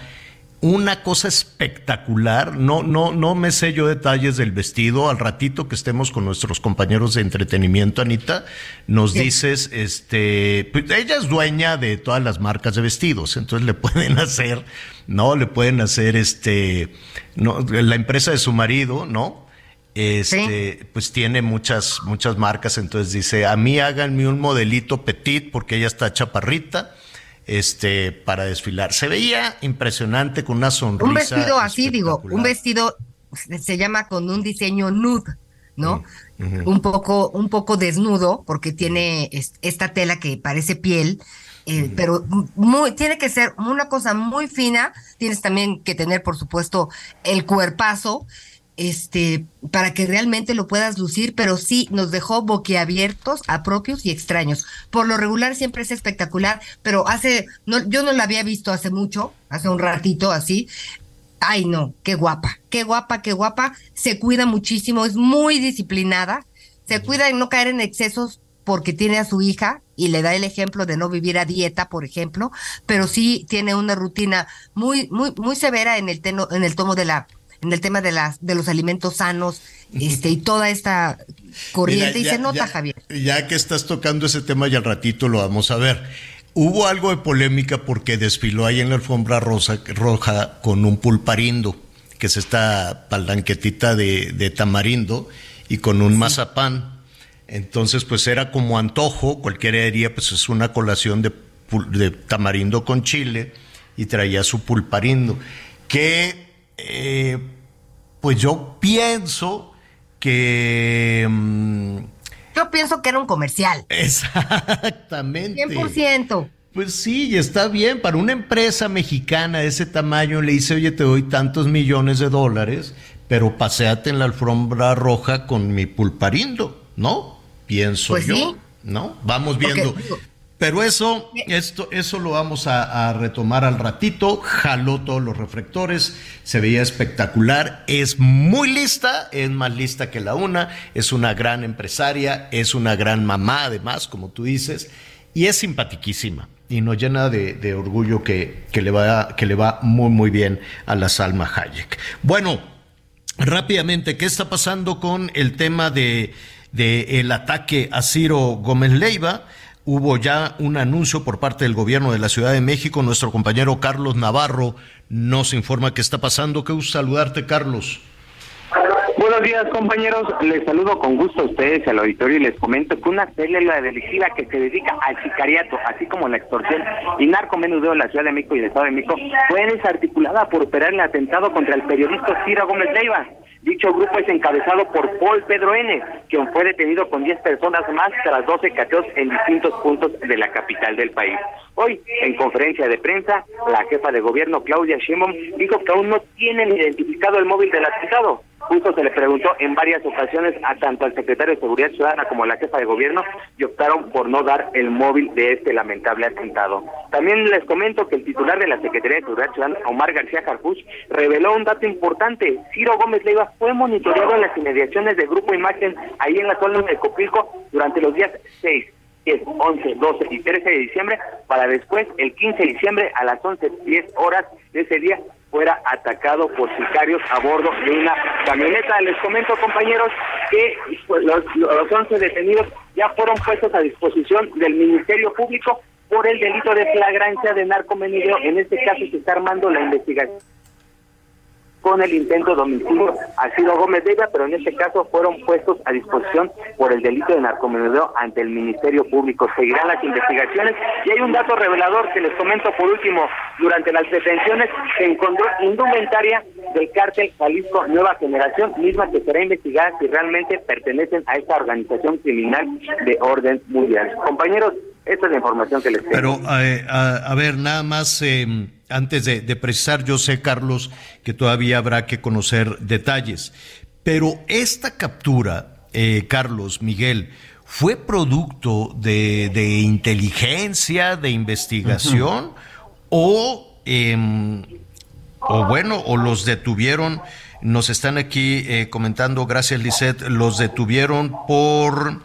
una cosa espectacular. No, no, no me sé yo detalles del vestido. Al ratito que estemos con nuestros compañeros de entretenimiento, Anita, nos sí. dices, este, pues ella es dueña de todas las marcas de vestidos, entonces le pueden hacer, no, le pueden hacer, este, no, la empresa de su marido, ¿no? Este, ¿Sí? pues tiene muchas, muchas marcas, entonces dice, a mí háganme un modelito petit porque ella está chaparrita este, para desfilar. Se veía impresionante con una sonrisa. Un vestido así, digo, un vestido se llama con un diseño nude, ¿no? Uh -huh. Un poco, un poco desnudo, porque tiene esta tela que parece piel. Eh, uh -huh. Pero muy, tiene que ser una cosa muy fina. Tienes también que tener, por supuesto, el cuerpazo este, para que realmente lo puedas lucir, pero sí nos dejó boquiabiertos a propios y extraños. Por lo regular siempre es espectacular, pero hace, no, yo no la había visto hace mucho, hace un ratito así. Ay, no, qué guapa, qué guapa, qué guapa. Se cuida muchísimo, es muy disciplinada, se cuida en no caer en excesos porque tiene a su hija y le da el ejemplo de no vivir a dieta, por ejemplo, pero sí tiene una rutina muy, muy, muy severa en el, teno, en el tomo de la en el tema de las de los alimentos sanos este y toda esta corriente Mira, ya, y se nota ya, Javier. ya que estás tocando ese tema y al ratito lo vamos a ver. Hubo algo de polémica porque desfiló ahí en la alfombra rosa, roja con un pulparindo que es esta palanquetita de, de tamarindo y con un sí. mazapán. Entonces pues era como antojo cualquiera diría pues es una colación de, de tamarindo con chile y traía su pulparindo. Que eh, pues yo pienso que... Mm, yo pienso que era un comercial. Exactamente. 100%. Pues sí, está bien. Para una empresa mexicana de ese tamaño le dice, oye, te doy tantos millones de dólares, pero paseate en la alfombra roja con mi pulparindo, ¿no? Pienso pues yo. Sí. ¿No? Vamos viendo. Pero eso, esto, eso lo vamos a, a, retomar al ratito. Jaló todos los reflectores, se veía espectacular. Es muy lista, es más lista que la una. Es una gran empresaria, es una gran mamá, además, como tú dices, y es simpatiquísima. Y nos llena de, de orgullo que, que, le va, que le va muy, muy bien a la Salma Hayek. Bueno, rápidamente, ¿qué está pasando con el tema de, de el ataque a Ciro Gómez Leiva? Hubo ya un anuncio por parte del gobierno de la Ciudad de México. Nuestro compañero Carlos Navarro nos informa qué está pasando. Qué gusto saludarte, Carlos. Buenos días, compañeros. Les saludo con gusto a ustedes, al auditorio, y les comento que una célula delictiva que se dedica al sicariato, así como la extorsión y narcomenudeo en la Ciudad de México y el Estado de México, fue desarticulada por operar el atentado contra el periodista Ciro Gómez Leiva. Dicho grupo es encabezado por Paul Pedro N., quien fue detenido con 10 personas más tras 12 cateos en distintos puntos de la capital del país. Hoy, en conferencia de prensa, la jefa de gobierno, Claudia Sheinbaum, dijo que aún no tienen identificado el móvil del atentado. Justo se le preguntó en varias ocasiones a tanto al secretario de Seguridad Ciudadana como a la jefa de gobierno y optaron por no dar el móvil de este lamentable atentado. También les comento que el titular de la Secretaría de Seguridad Ciudadana, Omar García Harfuch, reveló un dato importante. Ciro Gómez Leiva fue monitoreado en las inmediaciones del Grupo Imagen ahí en la zona de Copilco durante los días 6, 10, 11, 12 y 13 de diciembre, para después, el 15 de diciembre, a las 11, 10 horas de ese día, fuera atacado por sicarios a bordo de una camioneta. Les comento, compañeros, que pues, los, los 11 detenidos ya fueron puestos a disposición del Ministerio Público por el delito de flagrancia de narcomenudeo. En este caso se está armando la investigación con el intento de homicidio a Ciro Gómez Vega, pero en este caso fueron puestos a disposición por el delito de narcomenudeo ante el Ministerio Público. Seguirán las investigaciones y hay un dato revelador que les comento por último. Durante las detenciones se encontró indumentaria del cártel Jalisco Nueva Generación, misma que será investigada si realmente pertenecen a esta organización criminal de orden mundial. Compañeros, esta es la información que les tengo. Pero, eh, a, ver, nada más, eh, antes de, de, precisar, yo sé, Carlos, que todavía habrá que conocer detalles, pero esta captura, eh, Carlos, Miguel, ¿fue producto de, de inteligencia, de investigación, uh -huh. o, o bueno, o los detuvieron? Nos están aquí eh, comentando, gracias Lisette, los detuvieron por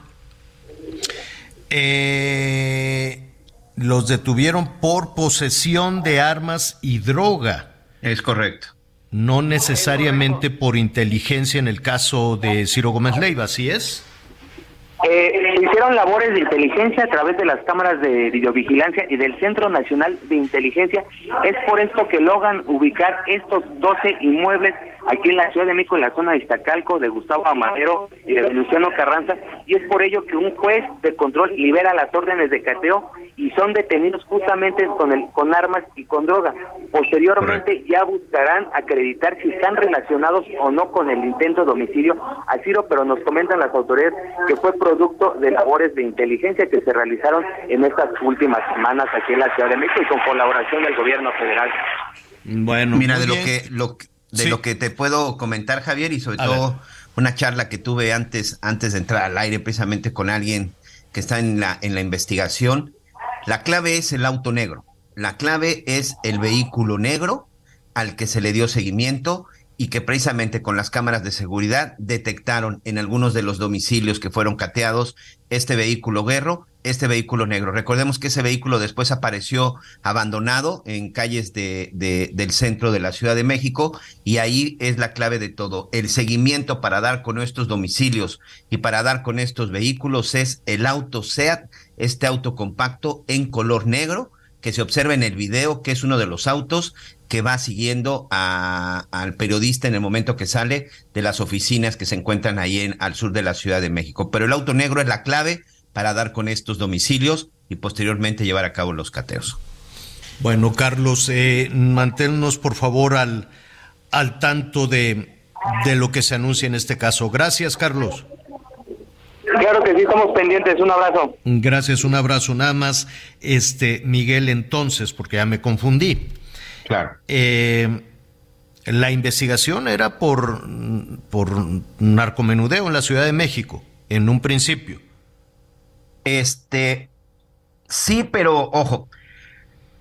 eh, los detuvieron por posesión de armas y droga. Es correcto. No necesariamente por inteligencia en el caso de Ciro Gómez Leiva, ¿así es? Eh, hicieron labores de inteligencia a través de las cámaras de videovigilancia y del Centro Nacional de Inteligencia. Es por esto que logran ubicar estos 12 inmuebles aquí en la Ciudad de México, en la zona de Iztacalco, de Gustavo Amadero y de Luciano Carranza, y es por ello que un juez de control libera las órdenes de cateo y son detenidos justamente con el con armas y con droga. Posteriormente Correcto. ya buscarán acreditar si están relacionados o no con el intento de homicidio a Ciro, pero nos comentan las autoridades que fue producto de labores de inteligencia que se realizaron en estas últimas semanas aquí en la Ciudad de México y con colaboración del gobierno federal. Bueno, mira de lo que lo de sí. lo que te puedo comentar, Javier, y sobre A todo ver. una charla que tuve antes, antes de entrar al aire, precisamente con alguien que está en la, en la investigación. La clave es el auto negro. La clave es el vehículo negro al que se le dio seguimiento y que precisamente con las cámaras de seguridad detectaron en algunos de los domicilios que fueron cateados este vehículo guerro, este vehículo negro. Recordemos que ese vehículo después apareció abandonado en calles de, de, del centro de la Ciudad de México y ahí es la clave de todo. El seguimiento para dar con estos domicilios y para dar con estos vehículos es el auto SEAT, este auto compacto en color negro que se observa en el video, que es uno de los autos que va siguiendo a, al periodista en el momento que sale de las oficinas que se encuentran ahí en, al sur de la Ciudad de México. Pero el auto negro es la clave para dar con estos domicilios y posteriormente llevar a cabo los cateos. Bueno, Carlos, eh, manténnos por favor al, al tanto de, de lo que se anuncia en este caso. Gracias, Carlos. Claro que sí, estamos pendientes. Un abrazo. Gracias, un abrazo. Nada más, este Miguel, entonces, porque ya me confundí. Claro. Eh, la investigación era por, por narcomenudeo en la Ciudad de México, en un principio. Este, sí, pero ojo,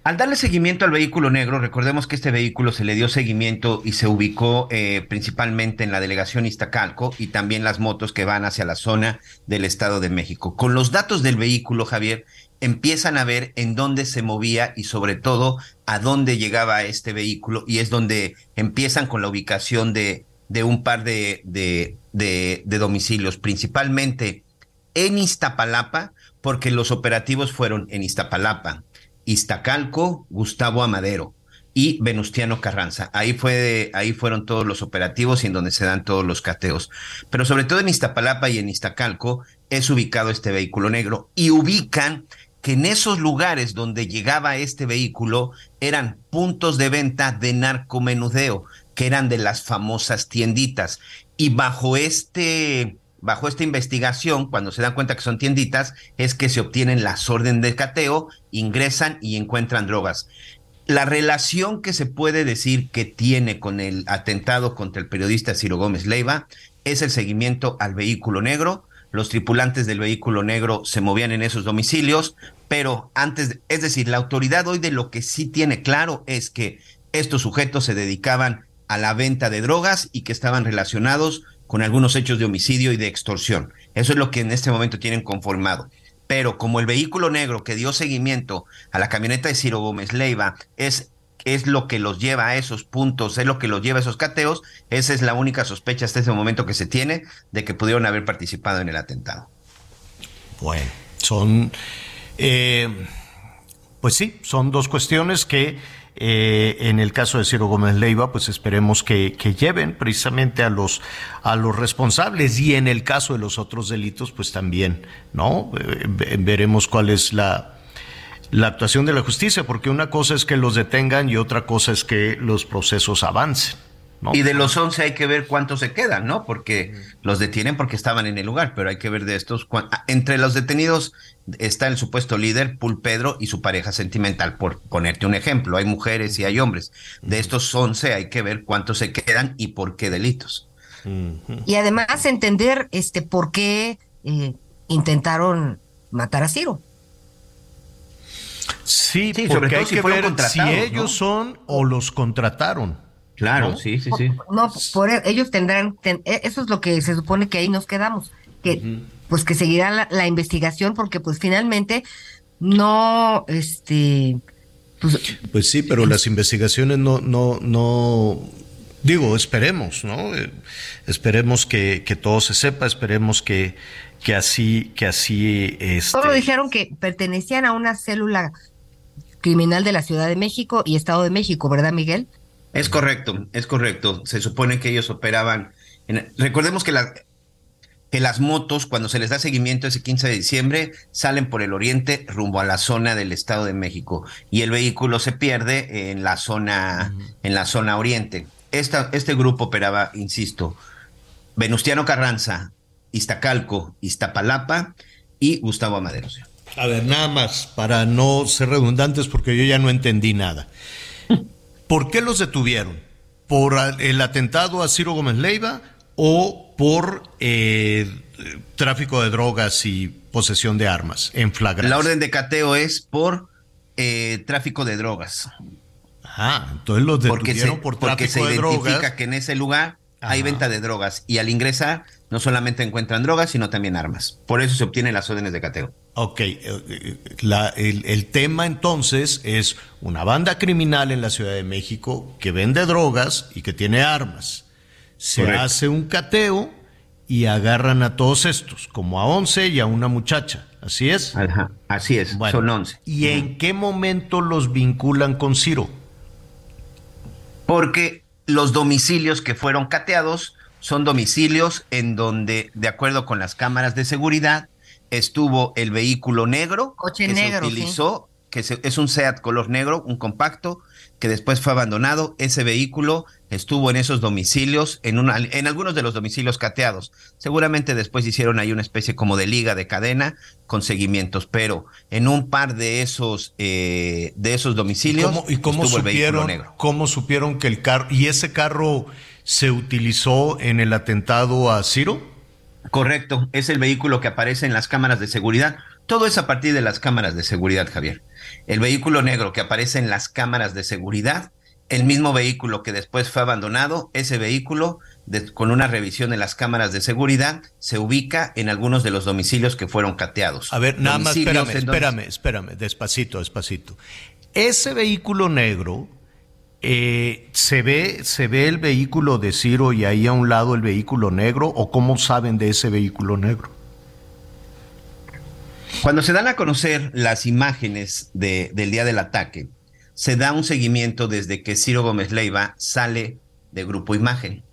al darle seguimiento al vehículo negro, recordemos que este vehículo se le dio seguimiento y se ubicó eh, principalmente en la delegación Iztacalco y también las motos que van hacia la zona del Estado de México. Con los datos del vehículo, Javier, empiezan a ver en dónde se movía y sobre todo a dónde llegaba este vehículo y es donde empiezan con la ubicación de, de un par de, de, de, domicilios, principalmente en Iztapalapa, porque los operativos fueron en Iztapalapa, Iztacalco, Gustavo Amadero y Venustiano Carranza. Ahí fue, ahí fueron todos los operativos y en donde se dan todos los cateos. Pero sobre todo en Iztapalapa y en Iztacalco es ubicado este vehículo negro y ubican que en esos lugares donde llegaba este vehículo eran puntos de venta de narcomenudeo, que eran de las famosas tienditas. Y bajo este, bajo esta investigación, cuando se dan cuenta que son tienditas, es que se obtienen las órdenes de cateo, ingresan y encuentran drogas. La relación que se puede decir que tiene con el atentado contra el periodista Ciro Gómez Leiva es el seguimiento al vehículo negro. Los tripulantes del vehículo negro se movían en esos domicilios, pero antes, es decir, la autoridad hoy de lo que sí tiene claro es que estos sujetos se dedicaban a la venta de drogas y que estaban relacionados con algunos hechos de homicidio y de extorsión. Eso es lo que en este momento tienen conformado. Pero como el vehículo negro que dio seguimiento a la camioneta de Ciro Gómez Leiva es es lo que los lleva a esos puntos, es lo que los lleva a esos cateos. Esa es la única sospecha hasta ese momento que se tiene de que pudieron haber participado en el atentado. Bueno, son, eh, pues sí, son dos cuestiones que eh, en el caso de Ciro Gómez Leiva, pues esperemos que, lleven precisamente a los, a los responsables y en el caso de los otros delitos, pues también, ¿no? Eh, veremos cuál es la, la actuación de la justicia, porque una cosa es que los detengan y otra cosa es que los procesos avancen. ¿no? Y de los 11 hay que ver cuántos se quedan, ¿no? Porque los detienen porque estaban en el lugar, pero hay que ver de estos. Entre los detenidos está el supuesto líder, Pul Pedro, y su pareja sentimental, por ponerte un ejemplo. Hay mujeres y hay hombres. De estos 11 hay que ver cuántos se quedan y por qué delitos. Y además entender este por qué eh, intentaron matar a Ciro. Sí, sí porque hay si que ver si ellos ¿no? son o los contrataron. Claro, ¿no? sí, sí, sí. No, por ellos tendrán, ten, eso es lo que se supone que ahí nos quedamos, que uh -huh. pues que seguirá la, la, investigación porque pues finalmente no, este, pues, pues sí, pero las investigaciones no, no, no, digo, esperemos, ¿no? Eh, esperemos que, que, todo se sepa, esperemos que, que así, que así, este... Solo dijeron que pertenecían a una célula criminal de la Ciudad de México y Estado de México, ¿verdad, Miguel? Es correcto, es correcto. Se supone que ellos operaban. En... Recordemos que, la, que las motos, cuando se les da seguimiento ese 15 de diciembre, salen por el oriente rumbo a la zona del Estado de México y el vehículo se pierde en la zona, uh -huh. en la zona oriente. Esta, este grupo operaba, insisto, Venustiano Carranza, Iztacalco, Iztapalapa y Gustavo Amaderos. A ver, nada más, para no ser redundantes, porque yo ya no entendí nada. ¿Por qué los detuvieron? ¿Por el atentado a Ciro Gómez Leiva o por eh, tráfico de drogas y posesión de armas en flagrancia? La orden de cateo es por eh, tráfico de drogas. Ah, entonces los detuvieron se, por tráfico porque se de identifica drogas. que en ese lugar Ajá. hay venta de drogas y al ingresar no solamente encuentran drogas, sino también armas. Por eso se obtienen las órdenes de cateo. Ok, eh, la, el, el, tema entonces es una banda criminal en la Ciudad de México que vende drogas y que tiene armas. Se Correcto. hace un cateo y agarran a todos estos, como a 11 y a una muchacha. ¿Así es? Ajá, así es, bueno, son 11. ¿Y en qué momento los vinculan con Ciro? Porque los domicilios que fueron cateados son domicilios en donde, de acuerdo con las cámaras de seguridad, estuvo el vehículo negro Coche que negro, se utilizó, sí. que se, es un SEAT color negro, un compacto, que después fue abandonado. Ese vehículo estuvo en esos domicilios, en, una, en algunos de los domicilios cateados. Seguramente después hicieron ahí una especie como de liga de cadena con seguimientos, pero en un par de esos, eh, de esos domicilios ¿Y cómo, y cómo estuvo supieron, el vehículo negro. ¿Cómo supieron que el carro, y ese carro se utilizó en el atentado a Ciro? Correcto, es el vehículo que aparece en las cámaras de seguridad. Todo es a partir de las cámaras de seguridad, Javier. El vehículo negro que aparece en las cámaras de seguridad, el mismo vehículo que después fue abandonado, ese vehículo, de, con una revisión en las cámaras de seguridad, se ubica en algunos de los domicilios que fueron cateados. A ver, nada más, espérame, espérame, espérame, despacito, despacito. Ese vehículo negro, eh, ¿se, ve, ¿se ve el vehículo de Ciro y ahí a un lado el vehículo negro? ¿O cómo saben de ese vehículo negro? Cuando se dan a conocer las imágenes de, del día del ataque, se da un seguimiento desde que Ciro Gómez Leiva sale de Grupo Imagen.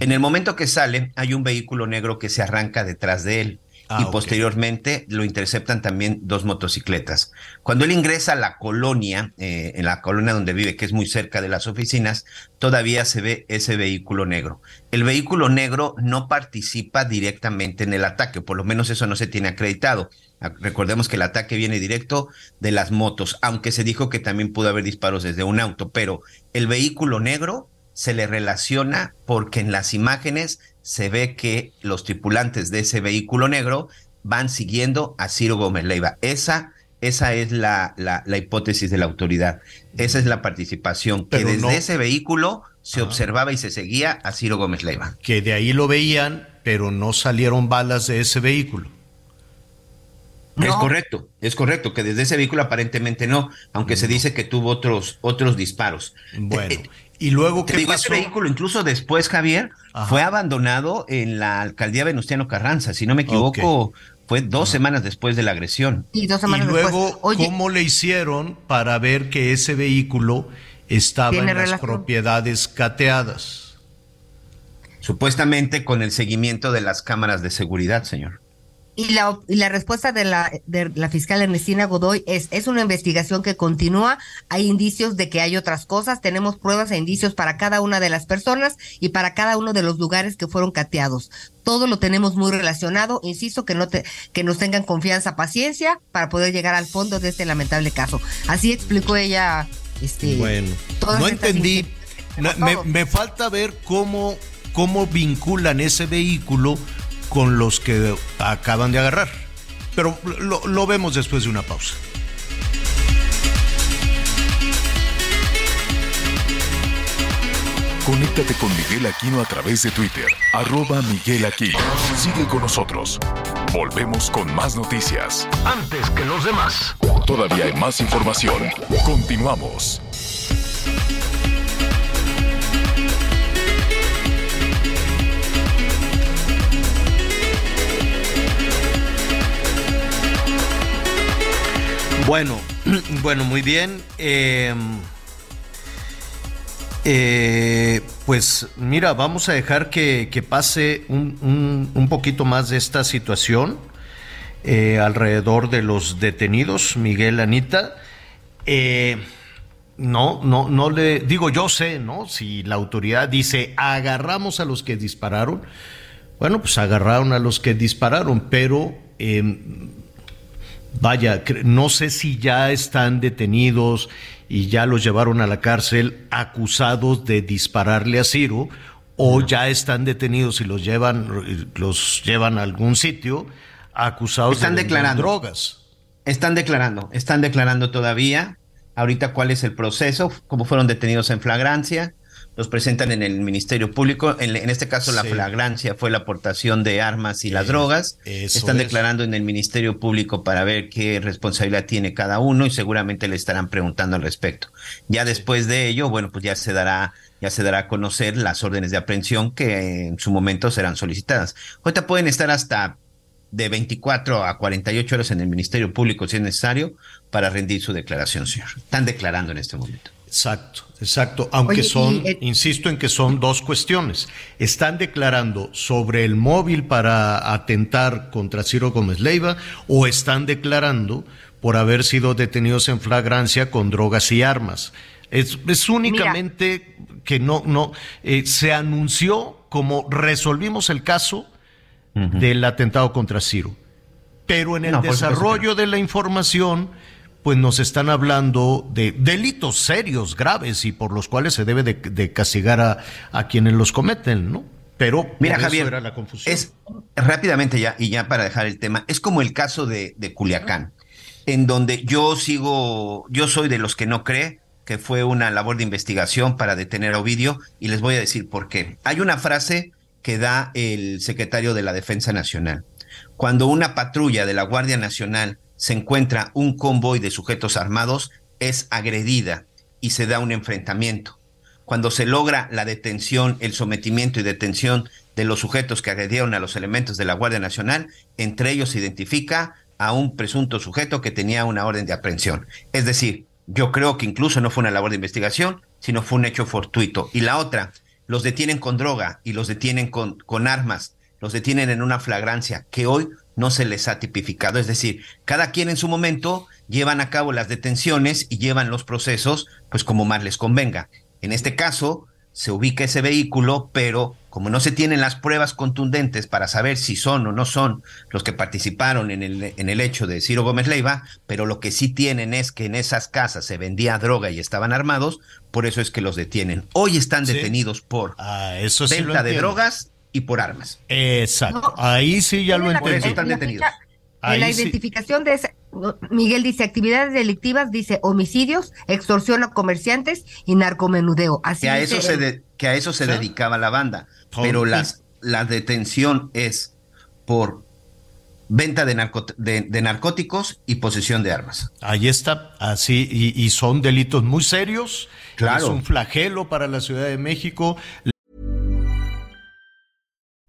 En el momento que sale, hay un vehículo negro que se arranca detrás de él. Ah, y posteriormente lo interceptan también dos motocicletas. Cuando él ingresa a la colonia, eh, en la colonia donde vive, que es muy cerca de las oficinas, todavía se ve ese vehículo negro. El vehículo negro no participa directamente en el ataque, por lo menos eso no se tiene acreditado. Recordemos que el ataque viene directo de las motos, aunque se dijo que también pudo haber disparos desde un auto, pero el vehículo negro se le relaciona porque en las imágenes se ve que los tripulantes de ese vehículo negro van siguiendo a Ciro Gómez Leiva. Esa, esa es la, la, la hipótesis de la autoridad. Esa es la participación, Pero que desde no. ese vehículo se ah. observaba y se seguía a Ciro Gómez Leiva. Que de ahí lo veían, pero no salieron balas de ese vehículo. Es correcto, es correcto, que desde ese vehículo aparentemente no, aunque se dice que tuvo otros, otros disparos. Bueno, Eh, y luego, Te ¿qué digo, pasó? ese vehículo incluso después, Javier, Ajá. fue abandonado en la alcaldía Venustiano Carranza, si no me equivoco, fue dos semanas después de la agresión. Y dos Y semanas luego, después. Oye, ¿cómo le hicieron para ver que ese vehículo estaba en las relación. propiedades cateadas? Supuestamente con el seguimiento de las cámaras de seguridad, señor. Y la, y la respuesta de la, de la fiscal Ernestina Godoy es, es una investigación que continúa, hay indicios de que hay otras cosas, tenemos pruebas e indicios para cada una de las personas y para cada uno de los lugares que fueron cateados. Todo lo tenemos muy relacionado, insisto que no te, que nos tengan confianza, paciencia para poder llegar al fondo de este lamentable caso. Así explicó ella este Bueno, no entendí. No, me, me falta ver cómo, cómo vinculan ese vehículo con los que acaban de agarrar. Pero lo, lo vemos después de una pausa. Conéctate con Miguel Aquino a través de Twitter, arroba Miguel Aquino. Sigue con nosotros. Volvemos con más noticias. Antes que los demás. Todavía hay más información. Continuamos. Bueno, bueno, muy bien. Eh, eh, pues mira, vamos a dejar que, que pase un, un- un poquito más de esta situación eh, alrededor de los detenidos, Miguel Anita. Eh, no, no, no le digo, yo sé, ¿no? Si la autoridad dice agarramos a los que dispararon, bueno, pues agarraron a los que dispararon, pero em, Vaya, no sé si ya están detenidos y ya los llevaron a la cárcel acusados de dispararle a Ciro o ya están detenidos y los llevan los llevan a algún sitio acusados Están de declarando. drogas. Están declarando, están declarando todavía. Ahorita cuál es el proceso, cómo fueron detenidos en flagrancia, los presentan en el Ministerio Público. En, en este caso la flagrancia fue la aportación de armas y las Es- drogas. Están es. declarando en el Ministerio Público para ver qué responsabilidad tiene cada uno y seguramente le estarán preguntando al respecto. Ya después de ello, bueno, pues ya se dará ya se dará a conocer las órdenes de aprehensión que en su momento serán solicitadas. Ahorita pueden estar hasta de 24 a 48 horas en el Ministerio Público si es necesario para rendir su declaración, señor. Están declarando en este momento. Exacto, exacto. Aunque Oye, y, son, eh, insisto en que son dos cuestiones. Están declarando sobre el móvil para atentar contra Ciro Gómez Leiva o están declarando por haber sido detenidos en flagrancia con drogas y armas. Es, es únicamente que no, no, eh, se anunció como resolvimos el caso del atentado contra Ciro. Pero en el No, desarrollo de la información, pues nos están hablando de delitos serios, graves y por los cuales se debe de, de castigar a, a quienes los cometen, ¿no? Pero Mira, por eso Javier, era la confusión. es rápidamente ya, y ya para dejar el tema, es como el caso de, de Culiacán, en donde yo sigo, yo soy de los que no cree que fue una labor de investigación para detener a Ovidio, y les voy a decir por qué. Hay una frase que da el secretario de la Defensa Nacional. Cuando una patrulla de la Guardia Nacional se encuentra un convoy de sujetos armados, es agredida y se da un enfrentamiento. Cuando se logra la detención, el sometimiento y detención de los sujetos que agredieron a los elementos de la Guardia Nacional, entre ellos se identifica a un presunto sujeto que tenía una orden de aprehensión. Es decir, yo creo que incluso no fue una labor de investigación, sino fue un hecho fortuito. Y la otra, los detienen con droga y los detienen con, con armas, los detienen en una flagrancia que hoy no se les ha tipificado. Es decir, cada quien en su momento llevan a cabo las detenciones y llevan los procesos, pues como más les convenga. En este caso, se ubica ese vehículo, pero como no se tienen las pruebas contundentes para saber si son o no son los que participaron en el, en el hecho de Ciro Gómez Leiva, pero lo que sí tienen es que en esas casas se vendía droga y estaban armados, por eso es que los detienen. Hoy están Sí. detenidos por Ah, eso sí venta de drogas y por armas. Exacto. No. Ahí sí ya lo En la- Por eso entendí. están detenidos. En la sí. identificación de ese, Miguel dice actividades delictivas, dice homicidios, extorsión a comerciantes y narcomenudeo. Así que a dice eso se de- que a eso se Sí. dedicaba la banda pero las la detención es por venta de, de, narcóticos y posesión de armas. Ahí está, así, y, y son delitos muy serios. Claro. Es un flagelo para la Ciudad de México.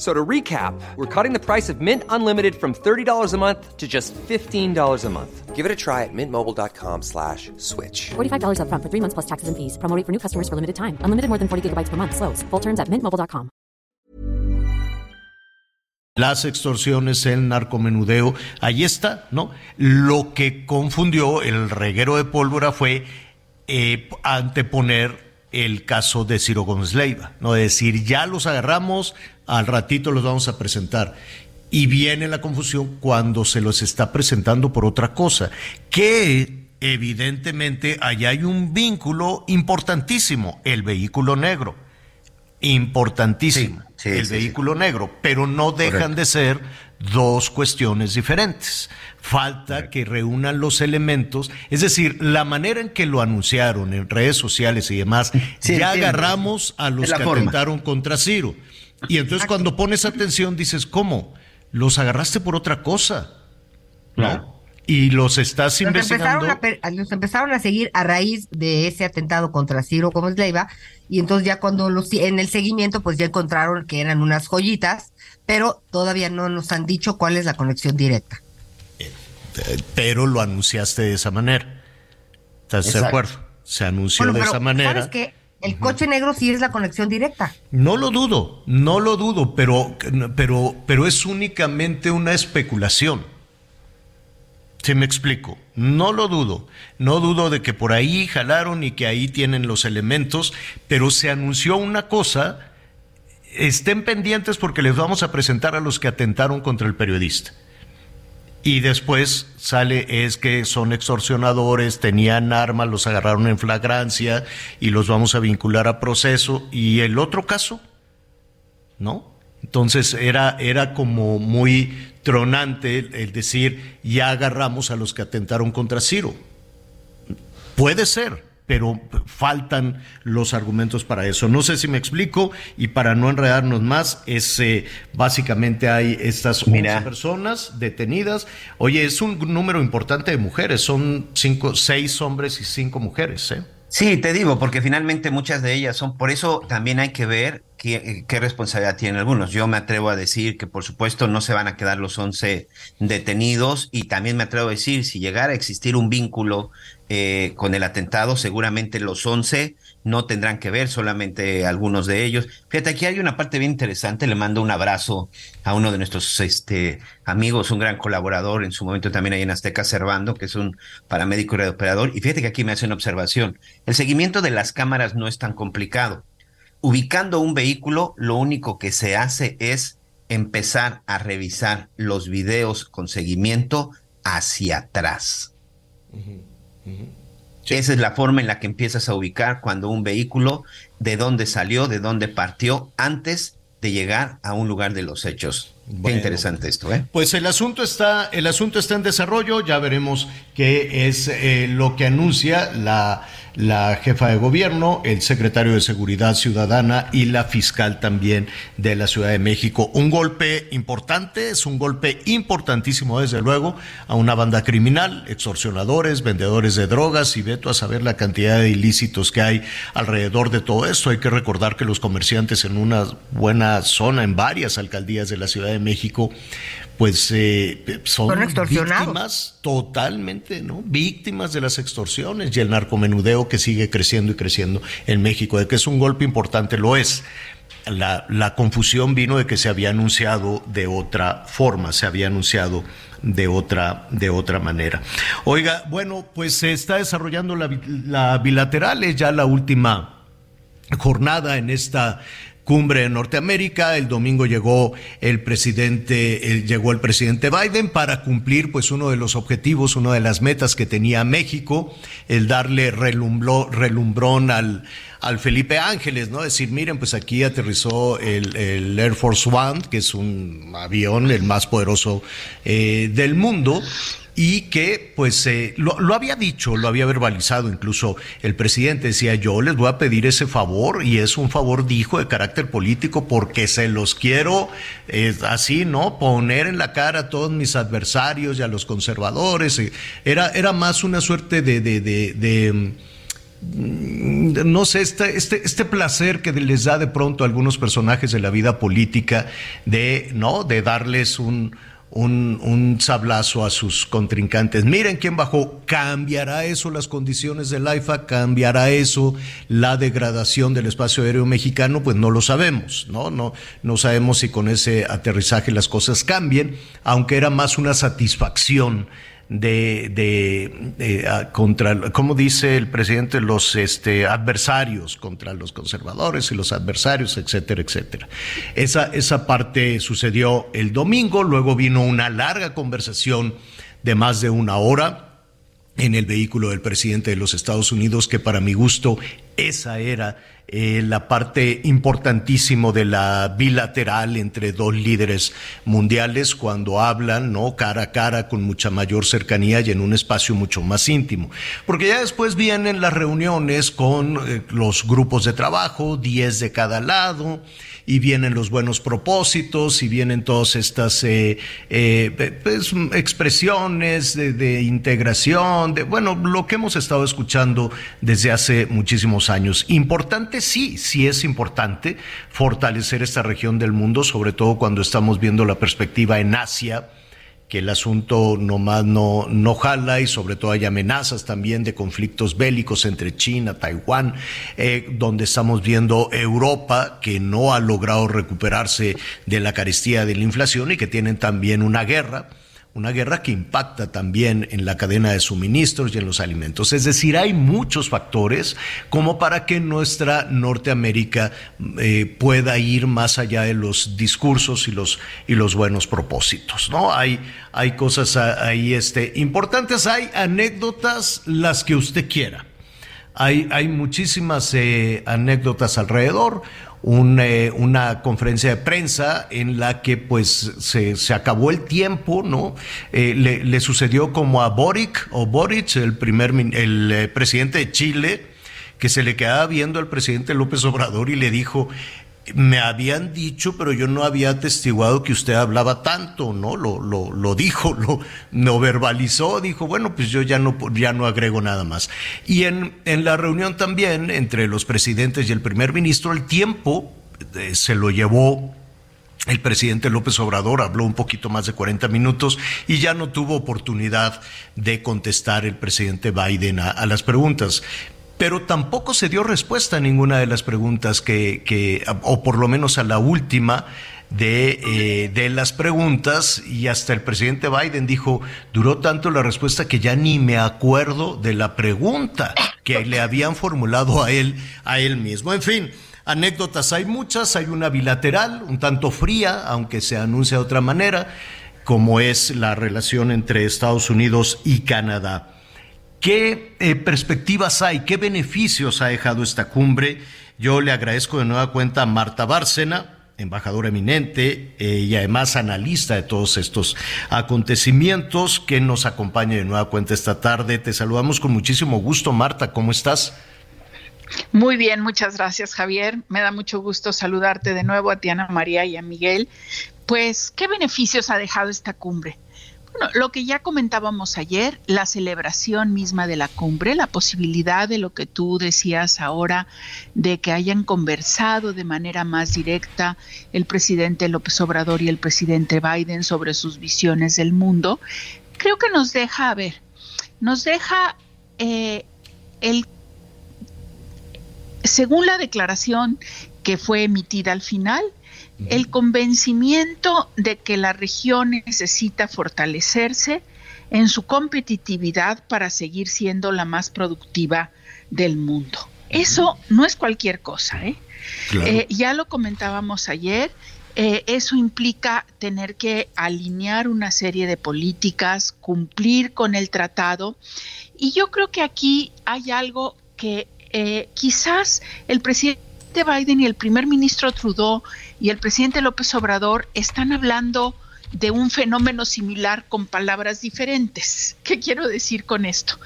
So to recap, we're cutting the price of Mint Unlimited from $30 a month to just $15 a month. Give it a try at mintmobile.com slash switch. $45 up front for three months plus taxes and fees. Promoting for new customers for limited time. Unlimited more than 40 gigabytes per month. Slows. Full terms at mintmobile.com. Las extorsiones, el narcomenudeo, ahí está, ¿no? Lo que confundió el reguero de pólvora fue eh, anteponer el caso de Ciro Gómez Leiva, ¿no? decir, ya los agarramos, al ratito los vamos a presentar. Y viene la confusión cuando se los está presentando por otra cosa, que evidentemente allá hay un vínculo importantísimo, el vehículo negro. Importantísimo, el vehículo negro, pero no dejan de ser dos cuestiones diferentes. Falta que reúnan los elementos, es decir, la manera en que lo anunciaron en redes sociales y demás, ya agarramos a los que atentaron contra Ciro. Y entonces cuando pones atención dices, ¿cómo? Los agarraste por otra cosa. ¿No? Y los estás investigando. Empezaron a, los empezaron a seguir a raíz de ese atentado contra Ciro Gómez Leiva. Y entonces ya cuando los, en el seguimiento, pues ya encontraron que eran unas joyitas, pero todavía no nos han dicho cuál es la conexión directa. Pero lo anunciaste de esa manera. ¿Estás de acuerdo? Se anunció de esa manera. ¿Sabes qué? El coche negro sí es la conexión directa. No lo dudo, no lo dudo, pero, pero, pero es únicamente una especulación. Si me explico, no lo dudo, no dudo de que por ahí jalaron y que ahí tienen los elementos, pero se anunció una cosa, estén pendientes porque les vamos a presentar a los que atentaron contra el periodista y después sale es que son extorsionadores, tenían armas, los agarraron en flagrancia y los vamos a vincular a proceso. ¿Y el otro caso? ¿No? Entonces era, era como muy tronante el decir, ya agarramos a los que atentaron contra Ciro. Puede ser, pero faltan los argumentos para eso. No sé si me explico y para no enredarnos más, es eh, básicamente hay estas 11 personas detenidas. Oye, es un número importante de mujeres, son cinco, seis hombres y cinco mujeres, ¿eh? Sí, te digo, porque finalmente muchas de ellas son, por eso también hay que ver qué, qué, responsabilidad tienen algunos. Yo me atrevo a decir que por supuesto no se van a quedar los 11 detenidos y también me atrevo a decir, si llegara a existir un vínculo eh, con el atentado, seguramente los 11 no tendrán que ver, solamente algunos de ellos. Fíjate, aquí hay una parte bien interesante, le mando un abrazo a uno de nuestros este, amigos, un gran colaborador en su momento también ahí en Azteca Cervando, que es un paramédico y operador, y fíjate que aquí me hace una observación. El seguimiento de las cámaras no es tan complicado. Ubicando un vehículo, lo único que se hace es empezar a revisar los videos con seguimiento hacia atrás. Esa es la forma en la que empiezas a ubicar cuando un vehículo, de dónde salió, de dónde partió, antes de llegar a un lugar de los hechos. Qué interesante esto, ¿eh? Pues el asunto está, el asunto está en desarrollo. Ya veremos qué es eh, lo que anuncia la la jefa de gobierno, el secretario de Seguridad Ciudadana y la fiscal también de la Ciudad de México. Un golpe importante, es un golpe importantísimo desde luego a una banda criminal, extorsionadores, vendedores de drogas y veto a saber la cantidad de ilícitos que hay alrededor de todo esto. Hay que recordar que los comerciantes en una buena zona, en varias alcaldías de la Ciudad de México, pues eh, son, víctimas totalmente, ¿no? Víctimas de las extorsiones y el narcomenudeo que sigue creciendo y creciendo en México. De que es un golpe importante, lo es. La, la, confusión vino de que se había anunciado de otra forma, se había anunciado de otra, de otra manera. Oiga, bueno, pues se está desarrollando la, la bilateral, es ya la última jornada en esta cumbre en Norteamérica. El domingo llegó el presidente, llegó el presidente Biden para cumplir pues uno de los objetivos, una de las metas que tenía México, el darle relumbrón al, al Felipe Ángeles, ¿no? Decir, miren, pues aquí aterrizó el, el Air Force One, que es un avión el más poderoso eh, del mundo, y que pues eh, lo, lo, había dicho, lo había verbalizado incluso el presidente, decía yo les voy a pedir ese favor y es un favor, dijo, de carácter político porque se los quiero eh, así, ¿no? Poner en la cara a todos mis adversarios y a los conservadores. Era, era más una suerte de, de, de, de mm, no sé, este, este, este placer que les da de pronto a algunos personajes de la vida política de, ¿no? De darles un, un, un, sablazo a sus contrincantes. Miren quién bajó. ¿Cambiará eso las condiciones del AIFA? ¿Cambiará eso la degradación del espacio aéreo mexicano? Pues no lo sabemos, ¿no? No, no sabemos si con ese aterrizaje las cosas cambien, aunque era más una satisfacción de, de, uh, contra, como dice el presidente, los este, adversarios, contra los conservadores y los adversarios, etcétera, etcétera. Esa, esa parte sucedió el domingo, luego vino una larga conversación de más de una hora en el vehículo del presidente de los Estados Unidos, que para mi gusto esa era eh, la parte importantísimo de la bilateral entre dos líderes mundiales cuando hablan, ¿no? Cara a cara, con mucha mayor cercanía y en un espacio mucho más íntimo. Porque ya después vienen las reuniones con eh, los grupos de trabajo, 10 de cada lado, y vienen los buenos propósitos y vienen todas estas eh, pues, expresiones de, de, integración, de bueno, lo que hemos estado escuchando desde hace muchísimos años. Importante, sí, sí es importante fortalecer esta región del mundo, sobre todo cuando estamos viendo la perspectiva en Asia que el asunto nomás no, no jala y sobre todo hay amenazas también de conflictos bélicos entre China, Taiwán, eh, donde estamos viendo Europa que no ha logrado recuperarse de la carestía de la inflación y que tienen también una guerra una guerra que impacta también en la cadena de suministros y en los alimentos. Es decir, hay muchos factores como para que nuestra Norteamérica eh, pueda ir más allá de los discursos y los, y los buenos propósitos. ¿no? Hay, hay cosas ahí este, importantes, hay anécdotas, las que usted quiera. Hay, hay muchísimas eh, anécdotas alrededor eh, una conferencia de prensa en la que pues se, se acabó el tiempo, ¿no? Eh, le, le, sucedió como a Boric o Boric, el primer el eh, presidente de Chile, que se le quedaba viendo al presidente López Obrador y le dijo, me habían dicho, pero yo no había atestiguado que usted hablaba tanto, ¿no? Lo, lo, lo dijo, lo, lo, verbalizó, dijo, bueno, pues yo ya no, ya no agrego nada más. Y en, en la reunión también entre los presidentes y el primer ministro, el tiempo eh, se lo llevó el presidente López Obrador habló un poquito más de 40 minutos y ya no tuvo oportunidad de contestar el presidente Biden a, a las preguntas pero tampoco se dio respuesta a ninguna de las preguntas que, que o por lo menos a la última de, eh, de, las preguntas y hasta el presidente Biden dijo, duró tanto la respuesta que ya ni me acuerdo de la pregunta que le habían formulado a él, a él mismo. En fin, anécdotas hay muchas, hay una bilateral, un tanto fría, aunque se anuncia de otra manera, como es la relación entre Estados Unidos y Canadá. ¿Qué eh, perspectivas hay? ¿Qué beneficios ha dejado esta cumbre? Yo le agradezco de nueva cuenta a Marta Bárcena, embajadora eminente eh, y además analista de todos estos acontecimientos, que nos acompaña de nueva cuenta esta tarde. Te saludamos con muchísimo gusto, Marta. ¿Cómo estás? Muy bien, muchas gracias, Javier. Me da mucho gusto saludarte de nuevo a Tiana María y a Miguel. Pues, ¿qué beneficios ha dejado esta cumbre? Bueno, lo que ya comentábamos ayer, la celebración misma de la cumbre, la posibilidad de lo que tú decías ahora, de que hayan conversado de manera más directa el presidente López Obrador y el presidente Biden sobre sus visiones del mundo, creo que nos deja, a ver, nos deja eh, el, según la declaración que fue emitida al final, el convencimiento de que la región necesita fortalecerse en su competitividad para seguir siendo la más productiva del mundo. Eso no es cualquier cosa, ¿eh? Claro. eh ya lo comentábamos ayer, eh, eso implica tener que alinear una serie de políticas, cumplir con el tratado, y yo creo que aquí hay algo que eh, quizás el presidente Biden y el primer ministro Trudeau y el presidente López Obrador están hablando de un fenómeno similar con palabras diferentes. ¿Qué quiero decir con esto?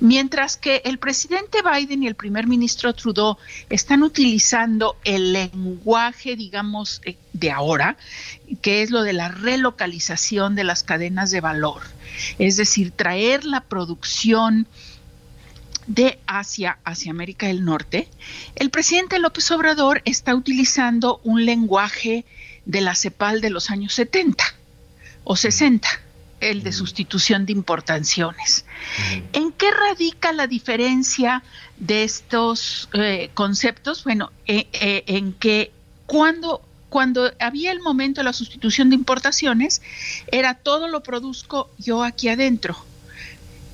Mientras que el presidente Biden y el primer ministro Trudeau están utilizando el lenguaje, digamos, eh, de ahora, que es lo de la relocalización de las cadenas de valor, es decir, traer la producción de Asia hacia América del Norte, el presidente López Obrador está utilizando un lenguaje de la CEPAL de los años 70 o 60, el de sustitución de importaciones. ¿En qué radica la diferencia de estos eh, conceptos? Bueno, eh, eh, en que cuando cuando había el momento de la sustitución de importaciones, era todo lo produzco yo aquí adentro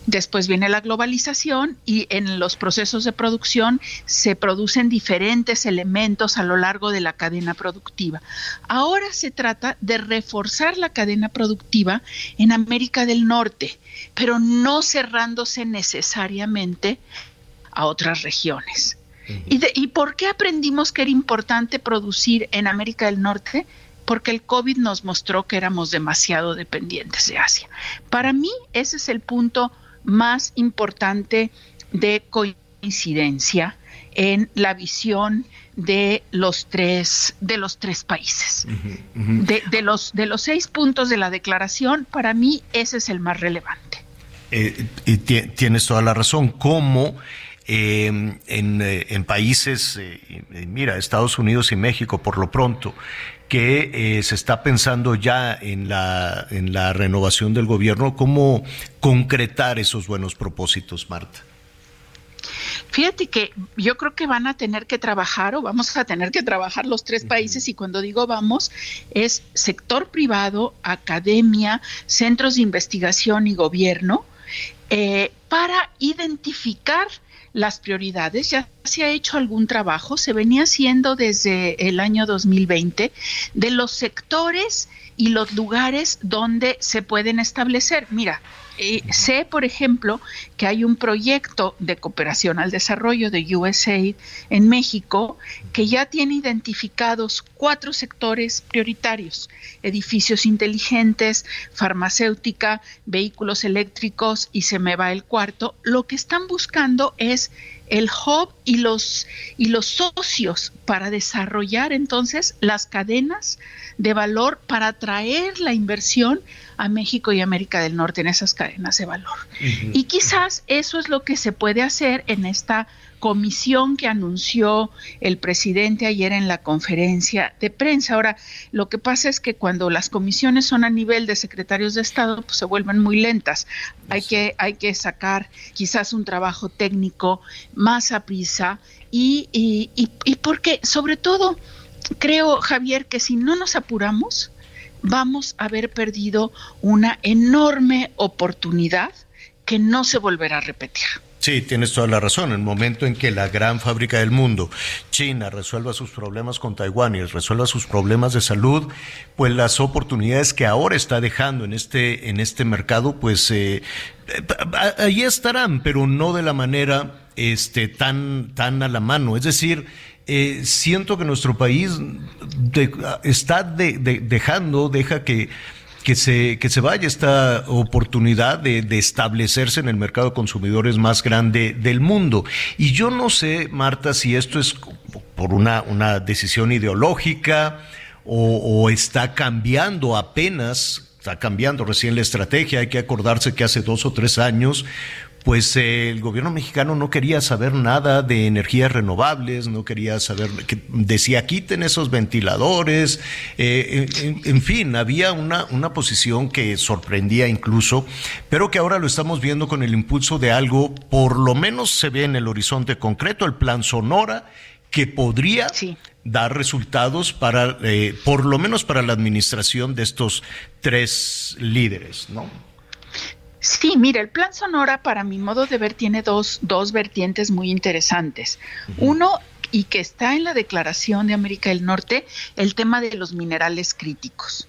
Después viene la globalización y en los procesos de producción se producen diferentes elementos a lo largo de la cadena productiva. Ahora se trata de reforzar la cadena productiva en América del Norte, pero no cerrándose necesariamente a otras regiones. ¿Y, ¿Y por qué aprendimos que era importante producir en América del Norte? porque el COVID nos mostró que éramos demasiado dependientes de Asia. Para mí ese es el punto más importante de coincidencia en la visión de los tres de los tres países. De, los de los seis puntos de la declaración para mí ese es el más relevante. Eh, y tienes toda la razón. Cómo eh, en, eh, en, países mira Estados Unidos y México por lo pronto que eh, se está pensando ya en la, en la renovación del gobierno. ¿Cómo concretar esos buenos propósitos, Marta? Fíjate que yo creo que van a tener que trabajar o vamos a tener que trabajar los tres países y cuando digo vamos es sector privado, academia, centros de investigación y gobierno eh, para identificar las prioridades. Ya se ha hecho algún trabajo, se venía haciendo desde el año 2020 de los sectores y los lugares donde se pueden establecer. Mira, eh, sé, por ejemplo, que hay un proyecto de cooperación al desarrollo de USAID en México que ya tiene identificados cuatro sectores prioritarios, edificios inteligentes, farmacéutica, vehículos eléctricos y se me va el cuarto. Lo que están buscando es el hub y los, y los socios para desarrollar entonces las cadenas de valor para atraer la inversión a México y América del Norte en esas cadenas de valor. Y quizás eso es lo que se puede hacer en esta comisión que anunció el presidente ayer en la conferencia de prensa. Ahora, lo que pasa es que cuando las comisiones son a nivel de secretarios de Estado, pues se vuelven muy lentas. Hay que, hay que sacar quizás un trabajo técnico más a y, y, y porque sobre todo creo, Javier, que si no nos apuramos, vamos a haber perdido una enorme oportunidad que no se volverá a repetir. Sí, tienes toda la razón. En el momento en que la gran fábrica del mundo, China, resuelva sus problemas con Taiwán y resuelva sus problemas de salud, pues las oportunidades que ahora está dejando en este, en este mercado, pues eh, eh ahí estarán, pero no de la manera este, tan, tan a la mano. Es decir, eh, siento que nuestro país está dejando, deja que, que, se, que se vaya esta oportunidad de, establecerse en el mercado de consumidores más grande del mundo. Y yo no sé, Marta, si esto es por una, una decisión ideológica o, o está cambiando apenas está cambiando recién la estrategia. Hay que acordarse que hace dos o tres años pues eh, el gobierno mexicano no quería saber nada de energías renovables, no quería saber, que decía quiten esos ventiladores, eh, en, fin, había una, una posición que sorprendía incluso, pero que ahora lo estamos viendo con el impulso de algo, por lo menos se ve en el horizonte concreto, el plan Sonora, que podría dar resultados para, eh, por lo menos para la administración de estos tres líderes, ¿no? Sí, mira, el plan Sonora, para mi modo de ver, tiene dos, dos vertientes muy interesantes. Uno, y que está en la Declaración de América del Norte, el tema de los minerales críticos.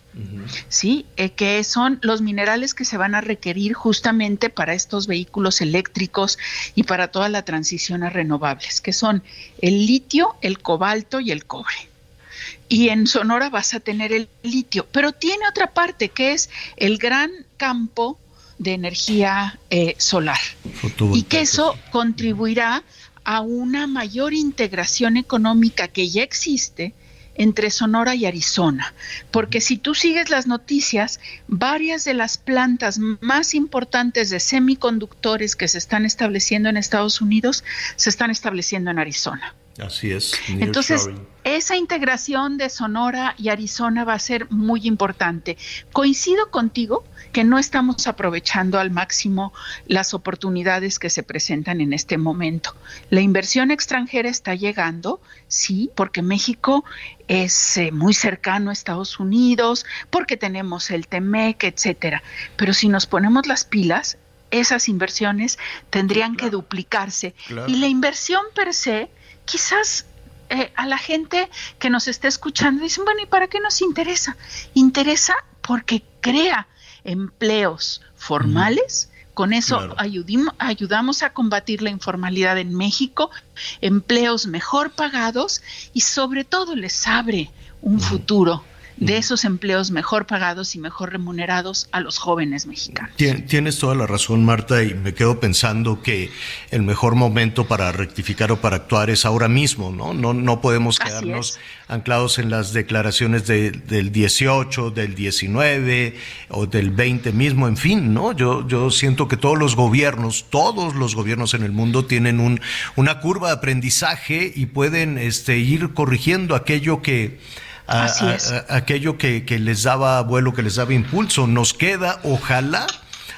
¿sí? Eh, que son los minerales que se van a requerir justamente para estos vehículos eléctricos y para toda la transición a renovables, que son el litio, el cobalto y el cobre. Y en Sonora vas a tener el litio, pero tiene otra parte que es el gran campo de energía eh, solar. Y que eso contribuirá a una mayor integración económica que ya existe entre Sonora y Arizona, porque si tú sigues las noticias, varias de las plantas más importantes de semiconductores que se están estableciendo en Estados Unidos se están estableciendo en Arizona. Así es. Entonces, esa integración de Sonora y Arizona va a ser muy importante. Coincido contigo que no estamos aprovechando al máximo las oportunidades que se presentan en este momento. La inversión extranjera está llegando, sí, porque México es eh, muy cercano a Estados Unidos, porque tenemos el TEMEC, etcétera. Pero si nos ponemos las pilas, esas inversiones tendrían que duplicarse. Y la inversión per se, quizás eh, a la gente que nos está escuchando dicen, bueno, ¿y para qué nos interesa? Interesa porque crea empleos formales. Con eso ayudamos a combatir la informalidad en México, empleos mejor pagados y sobre todo les abre un futuro de esos empleos mejor pagados y mejor remunerados a los jóvenes mexicanos. Tienes toda la razón, Marta, y me quedo pensando que el mejor momento para rectificar o para actuar es ahora mismo, ¿no? No, no podemos quedarnos anclados en las declaraciones del 18, del 19 o del 20 mismo, en fin, ¿no? Yo, yo siento que todos los gobiernos, todos los gobiernos en el mundo tienen un, una curva de aprendizaje y pueden este, ir corrigiendo aquello que aquello que, les daba vuelo, que les daba impulso. Nos queda, ojalá.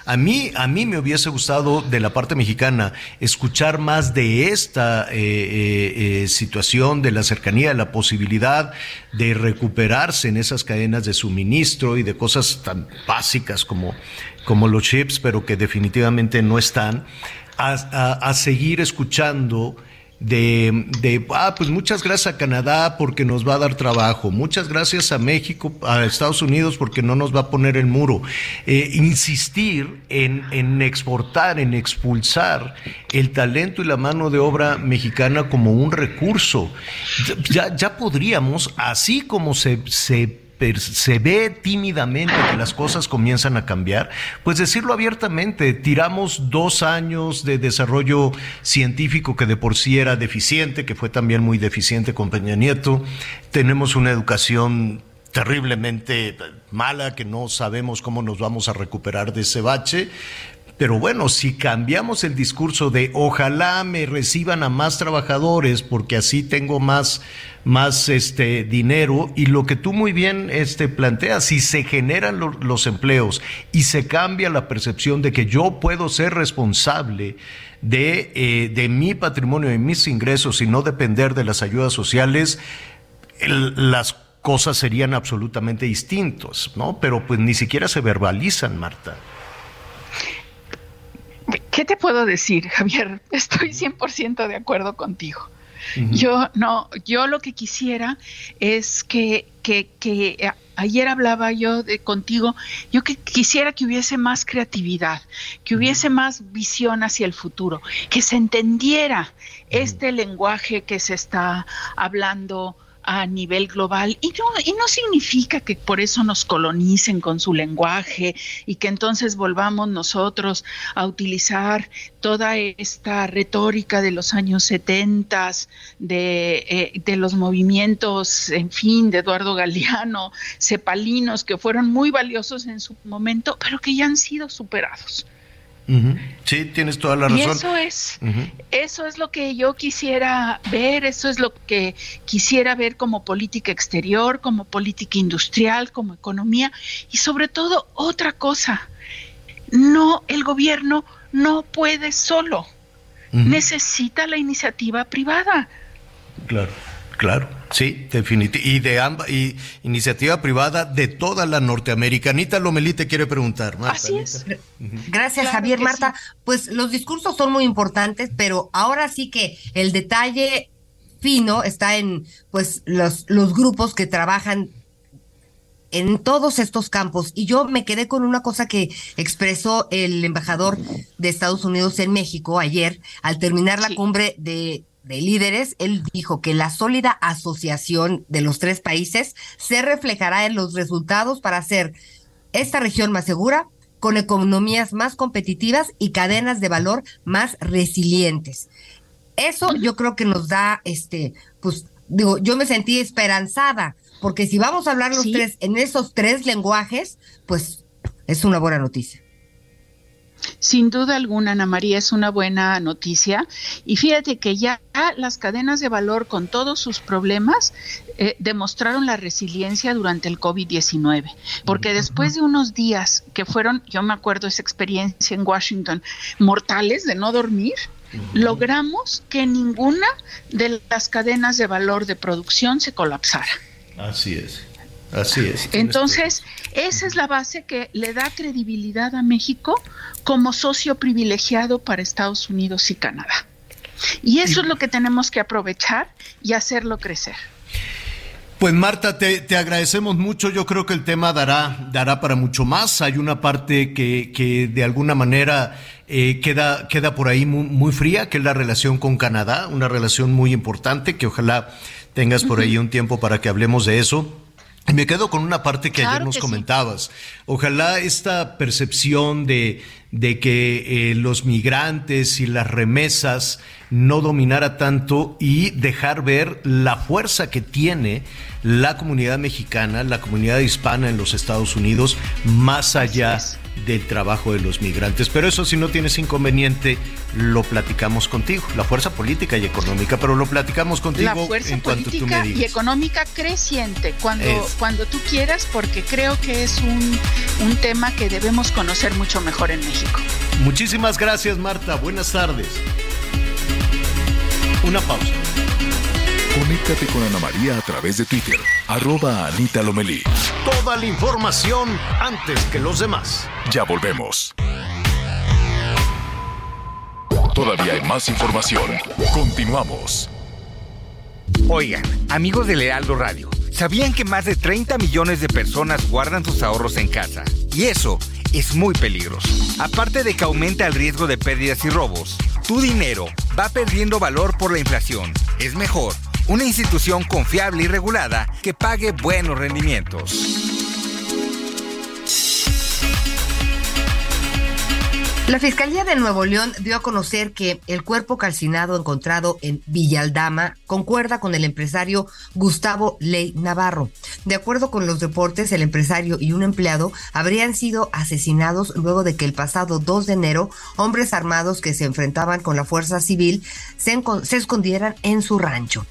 A mí, a mí me hubiese gustado de la parte mexicana escuchar más de esta eh, eh, eh, situación, de la cercanía, de la posibilidad de recuperarse en esas cadenas de suministro y de cosas tan básicas como, como los chips, pero que definitivamente no están, a seguir escuchando de, de, ah, pues muchas gracias a Canadá porque nos va a dar trabajo, muchas gracias a México, a Estados Unidos porque no nos va a poner el muro. Eh, insistir en, en, exportar, en expulsar el talento y la mano de obra mexicana como un recurso. Ya, ya podríamos, así como se, se se ve tímidamente que las cosas comienzan a cambiar, pues decirlo abiertamente, tiramos dos años de desarrollo científico que de por sí era deficiente, que fue también muy deficiente con Peña Nieto, tenemos una educación terriblemente mala, que no sabemos cómo nos vamos a recuperar de ese bache, pero bueno, si cambiamos el discurso de ojalá me reciban a más trabajadores porque así tengo más, más este dinero y lo que tú muy bien este, planteas, si se generan los empleos y se cambia la percepción de que yo puedo ser responsable de, eh, de mi patrimonio y mis ingresos y no depender de las ayudas sociales, las cosas serían absolutamente distintas, ¿no? Pero pues ni siquiera se verbalizan, Marta. ¿Qué te puedo decir, Javier? Estoy 100% de acuerdo contigo. Yo no, yo lo que quisiera es que, que, que ayer hablaba yo de contigo, yo que quisiera que hubiese más creatividad, que hubiese más visión hacia el futuro, que se entendiera este lenguaje que se está hablando a nivel global y no, y no significa que por eso nos colonicen con su lenguaje y que entonces volvamos nosotros a utilizar toda esta retórica de los años 70, de, eh, de los movimientos, en fin, de Eduardo Galeano, cepalinos, que fueron muy valiosos en su momento, pero que ya han sido superados. Sí, tienes toda la razón. Y eso es, eso es lo que yo quisiera ver, eso es lo que quisiera ver como política exterior, como política industrial, como economía y sobre todo otra cosa. No, el gobierno no puede solo. Necesita la iniciativa privada. Claro. Claro, sí, definitivamente. Y de ambas, y iniciativa privada de toda la norteamericanita. Lomelí te quiere preguntar. Así es. Gracias, Javier. Marta, pues los discursos son muy importantes, pero ahora sí que el detalle fino está en pues los, los grupos que trabajan en todos estos campos. Y yo me quedé con una cosa que expresó el embajador de Estados Unidos en México ayer, al terminar la cumbre de, de líderes, él dijo que la sólida asociación de los tres países se reflejará en los resultados para hacer esta región más segura, con economías más competitivas y cadenas de valor más resilientes. Eso yo creo que nos da, este, pues, digo, yo me sentí esperanzada, porque si vamos a hablar los tres en esos tres lenguajes, pues es una buena noticia. Sin duda alguna, Ana María, es una buena noticia. Y fíjate que ya las cadenas de valor, con todos sus problemas, eh, demostraron la resiliencia durante el COVID-19. Porque después de unos días que fueron, yo me acuerdo esa experiencia en Washington, mortales de no dormir, logramos que ninguna de las cadenas de valor de producción se colapsara. Así es. Así es. Entonces, esa es la base que le da credibilidad a México como socio privilegiado para Estados Unidos y Canadá. Y eso es lo que tenemos que aprovechar y hacerlo crecer. Pues Marta, te, agradecemos mucho. Yo creo que el tema dará, dará para mucho más. Hay una parte que, que de alguna manera eh, queda, queda por ahí muy, muy, fría, que es la relación con Canadá, una relación muy importante, que ojalá tengas por ahí un tiempo para que hablemos de eso. Y me quedo con una parte que ayer nos comentabas. Ojalá esta percepción de, de que eh, los migrantes y las remesas no dominara tanto y dejar ver la fuerza que tiene la comunidad mexicana, la comunidad hispana en los Estados Unidos, más allá del trabajo de los migrantes. Pero eso si no tienes inconveniente, lo platicamos contigo, la fuerza política y económica, pero lo platicamos contigo la fuerza en cuanto tú me digas. Y económica creciente, cuando, cuando tú quieras, porque creo que es un, un tema que debemos conocer mucho mejor en México. Muchísimas gracias, Marta. Buenas tardes. Una pausa. Conéctate con Ana María a través de Twitter, arroba Anita Lomelí. Toda la información antes que los demás. Ya volvemos. Todavía hay más información. Continuamos. Oigan, amigos de Lealdo Radio, ¿sabían que más de 30 millones de personas guardan sus ahorros en casa? Y eso es muy peligroso. Aparte de que aumenta el riesgo de pérdidas y robos, tu dinero va perdiendo valor por la inflación. Es mejor una institución confiable y regulada que pague buenos rendimientos. La Fiscalía de Nuevo León dio a conocer que el cuerpo calcinado encontrado en Villaldama concuerda con el empresario Gustavo Ley Navarro. De acuerdo con los reportes, el empresario y un empleado habrían sido asesinados luego de que el pasado 2 de enero hombres armados que se enfrentaban con la fuerza civil se, se escondieran en su rancho.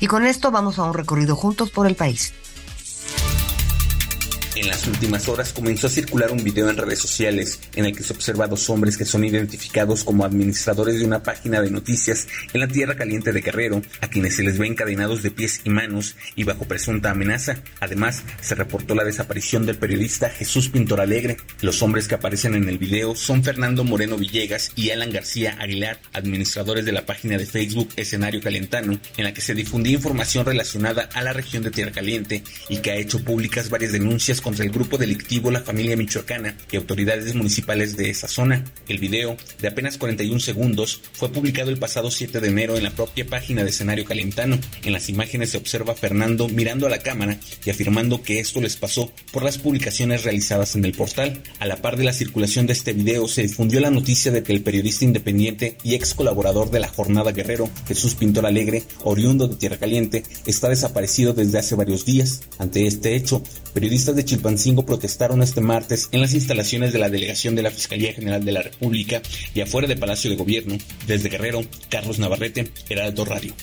Y con esto vamos a un recorrido juntos por el país. En las últimas horas comenzó a circular un video en redes sociales en el que se observa a dos hombres que son identificados como administradores de una página de noticias en la Tierra Caliente de Guerrero, a quienes se les ve encadenados de pies y manos y bajo presunta amenaza. Además, se reportó la desaparición del periodista Jesús Pintor Alegre. Los hombres que aparecen en el video son Fernando Moreno Villegas y Alan García Aguilar, administradores de la página de Facebook Escenario Calentano, en la que se difundía información relacionada a la región de Tierra Caliente y que ha hecho públicas varias denuncias contra el grupo delictivo La Familia Michoacana y autoridades municipales de esa zona. El video, de apenas 41 segundos, fue publicado el pasado 7 de enero en la propia página de Escenario Calentano. En las imágenes se observa a Fernando mirando a la cámara y afirmando que esto les pasó por las publicaciones realizadas en el portal. A la par de la circulación de este video, se difundió la noticia de que el periodista independiente y ex colaborador de la Jornada Guerrero, Jesús Pintor Alegre, oriundo de Tierra Caliente, está desaparecido desde hace varios días. Ante este hecho, periodistas de Chilpancingo protestaron este martes en las instalaciones de la delegación de la Fiscalía General de la República y afuera del Palacio de Gobierno. Desde Guerrero, Carlos Navarrete, Heraldo Radio.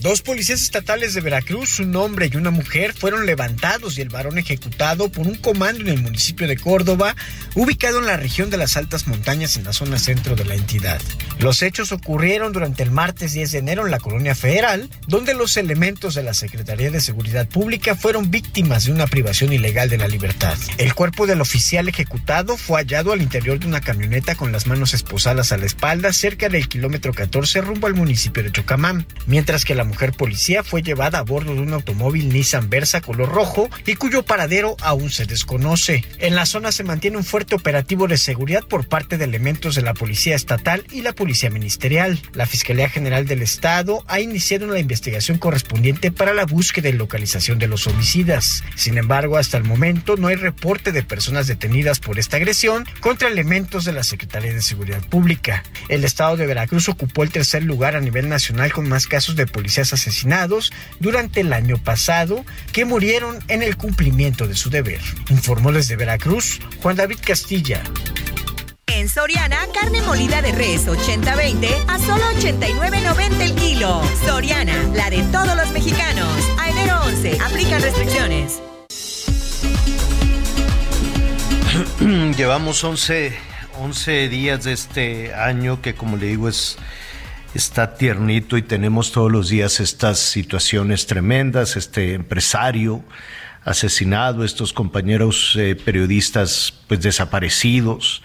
Dos policías estatales de Veracruz, un hombre y una mujer, fueron levantados y el varón ejecutado por un comando en el municipio de Córdoba, ubicado en la región de las altas montañas en la zona centro de la entidad. Los hechos ocurrieron durante el martes 10 de enero en la colonia federal, donde los elementos de la Secretaría de Seguridad Pública fueron víctimas de una privación ilegal de la libertad. El cuerpo del oficial ejecutado fue hallado al interior de una camioneta con las manos esposadas a la espalda cerca del kilómetro 14 rumbo al municipio de Chocamán, mientras que la mujer policía fue llevada a bordo de un automóvil Nissan Versa color rojo y cuyo paradero aún se desconoce. En la zona se mantiene un fuerte operativo de seguridad por parte de elementos de la Policía Estatal y la Policía Ministerial. La Fiscalía General del Estado ha iniciado una investigación correspondiente para la búsqueda y localización de los homicidas. Sin embargo, hasta el momento no hay reporte de personas detenidas por esta agresión contra elementos de la Secretaría de Seguridad Pública. El estado de Veracruz ocupó el tercer lugar a nivel nacional con más casos de policías asesinados durante el año pasado que murieron en el cumplimiento de su deber. Informó desde Veracruz Juan David Castilla. En Soriana, carne molida de res 80-20 a solo 89.90 el kilo. Soriana, la de todos los mexicanos. A enero 11, aplican restricciones. Llevamos 11, 11 días de este año que como le digo es está tiernito y tenemos todos los días estas situaciones tremendas, este empresario asesinado, estos compañeros eh, periodistas pues desaparecidos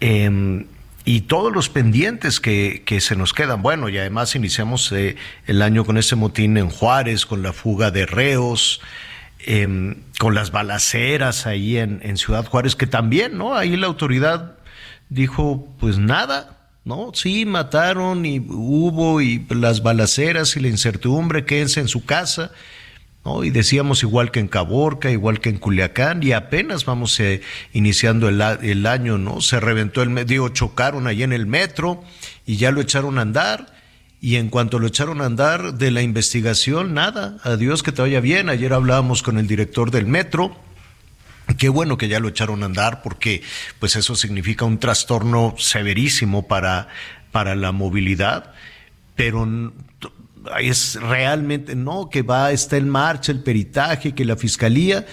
em, y todos los pendientes que, que, se nos quedan. Bueno, y además iniciamos eh, el año con ese motín en Juárez, con la fuga de reos, em, con las balaceras ahí en, en Ciudad Juárez, que también, ¿no? Ahí la autoridad dijo, pues nada, ¿no? Sí, mataron y hubo y las balaceras y la incertidumbre, quédense en su casa. ¿No? Y decíamos igual que en Caborca, igual que en Culiacán, y apenas vamos eh, iniciando el, el, año, ¿no? Se reventó el medio, chocaron allí en el metro y ya lo echaron a andar. Y en cuanto lo echaron a andar de la investigación, nada, adiós, que te vaya bien. Ayer hablábamos con el director del metro, Qué bueno que ya lo echaron a andar porque pues eso significa un trastorno severísimo para, para la movilidad, pero es realmente no, que va, está en marcha el peritaje, que la fiscalía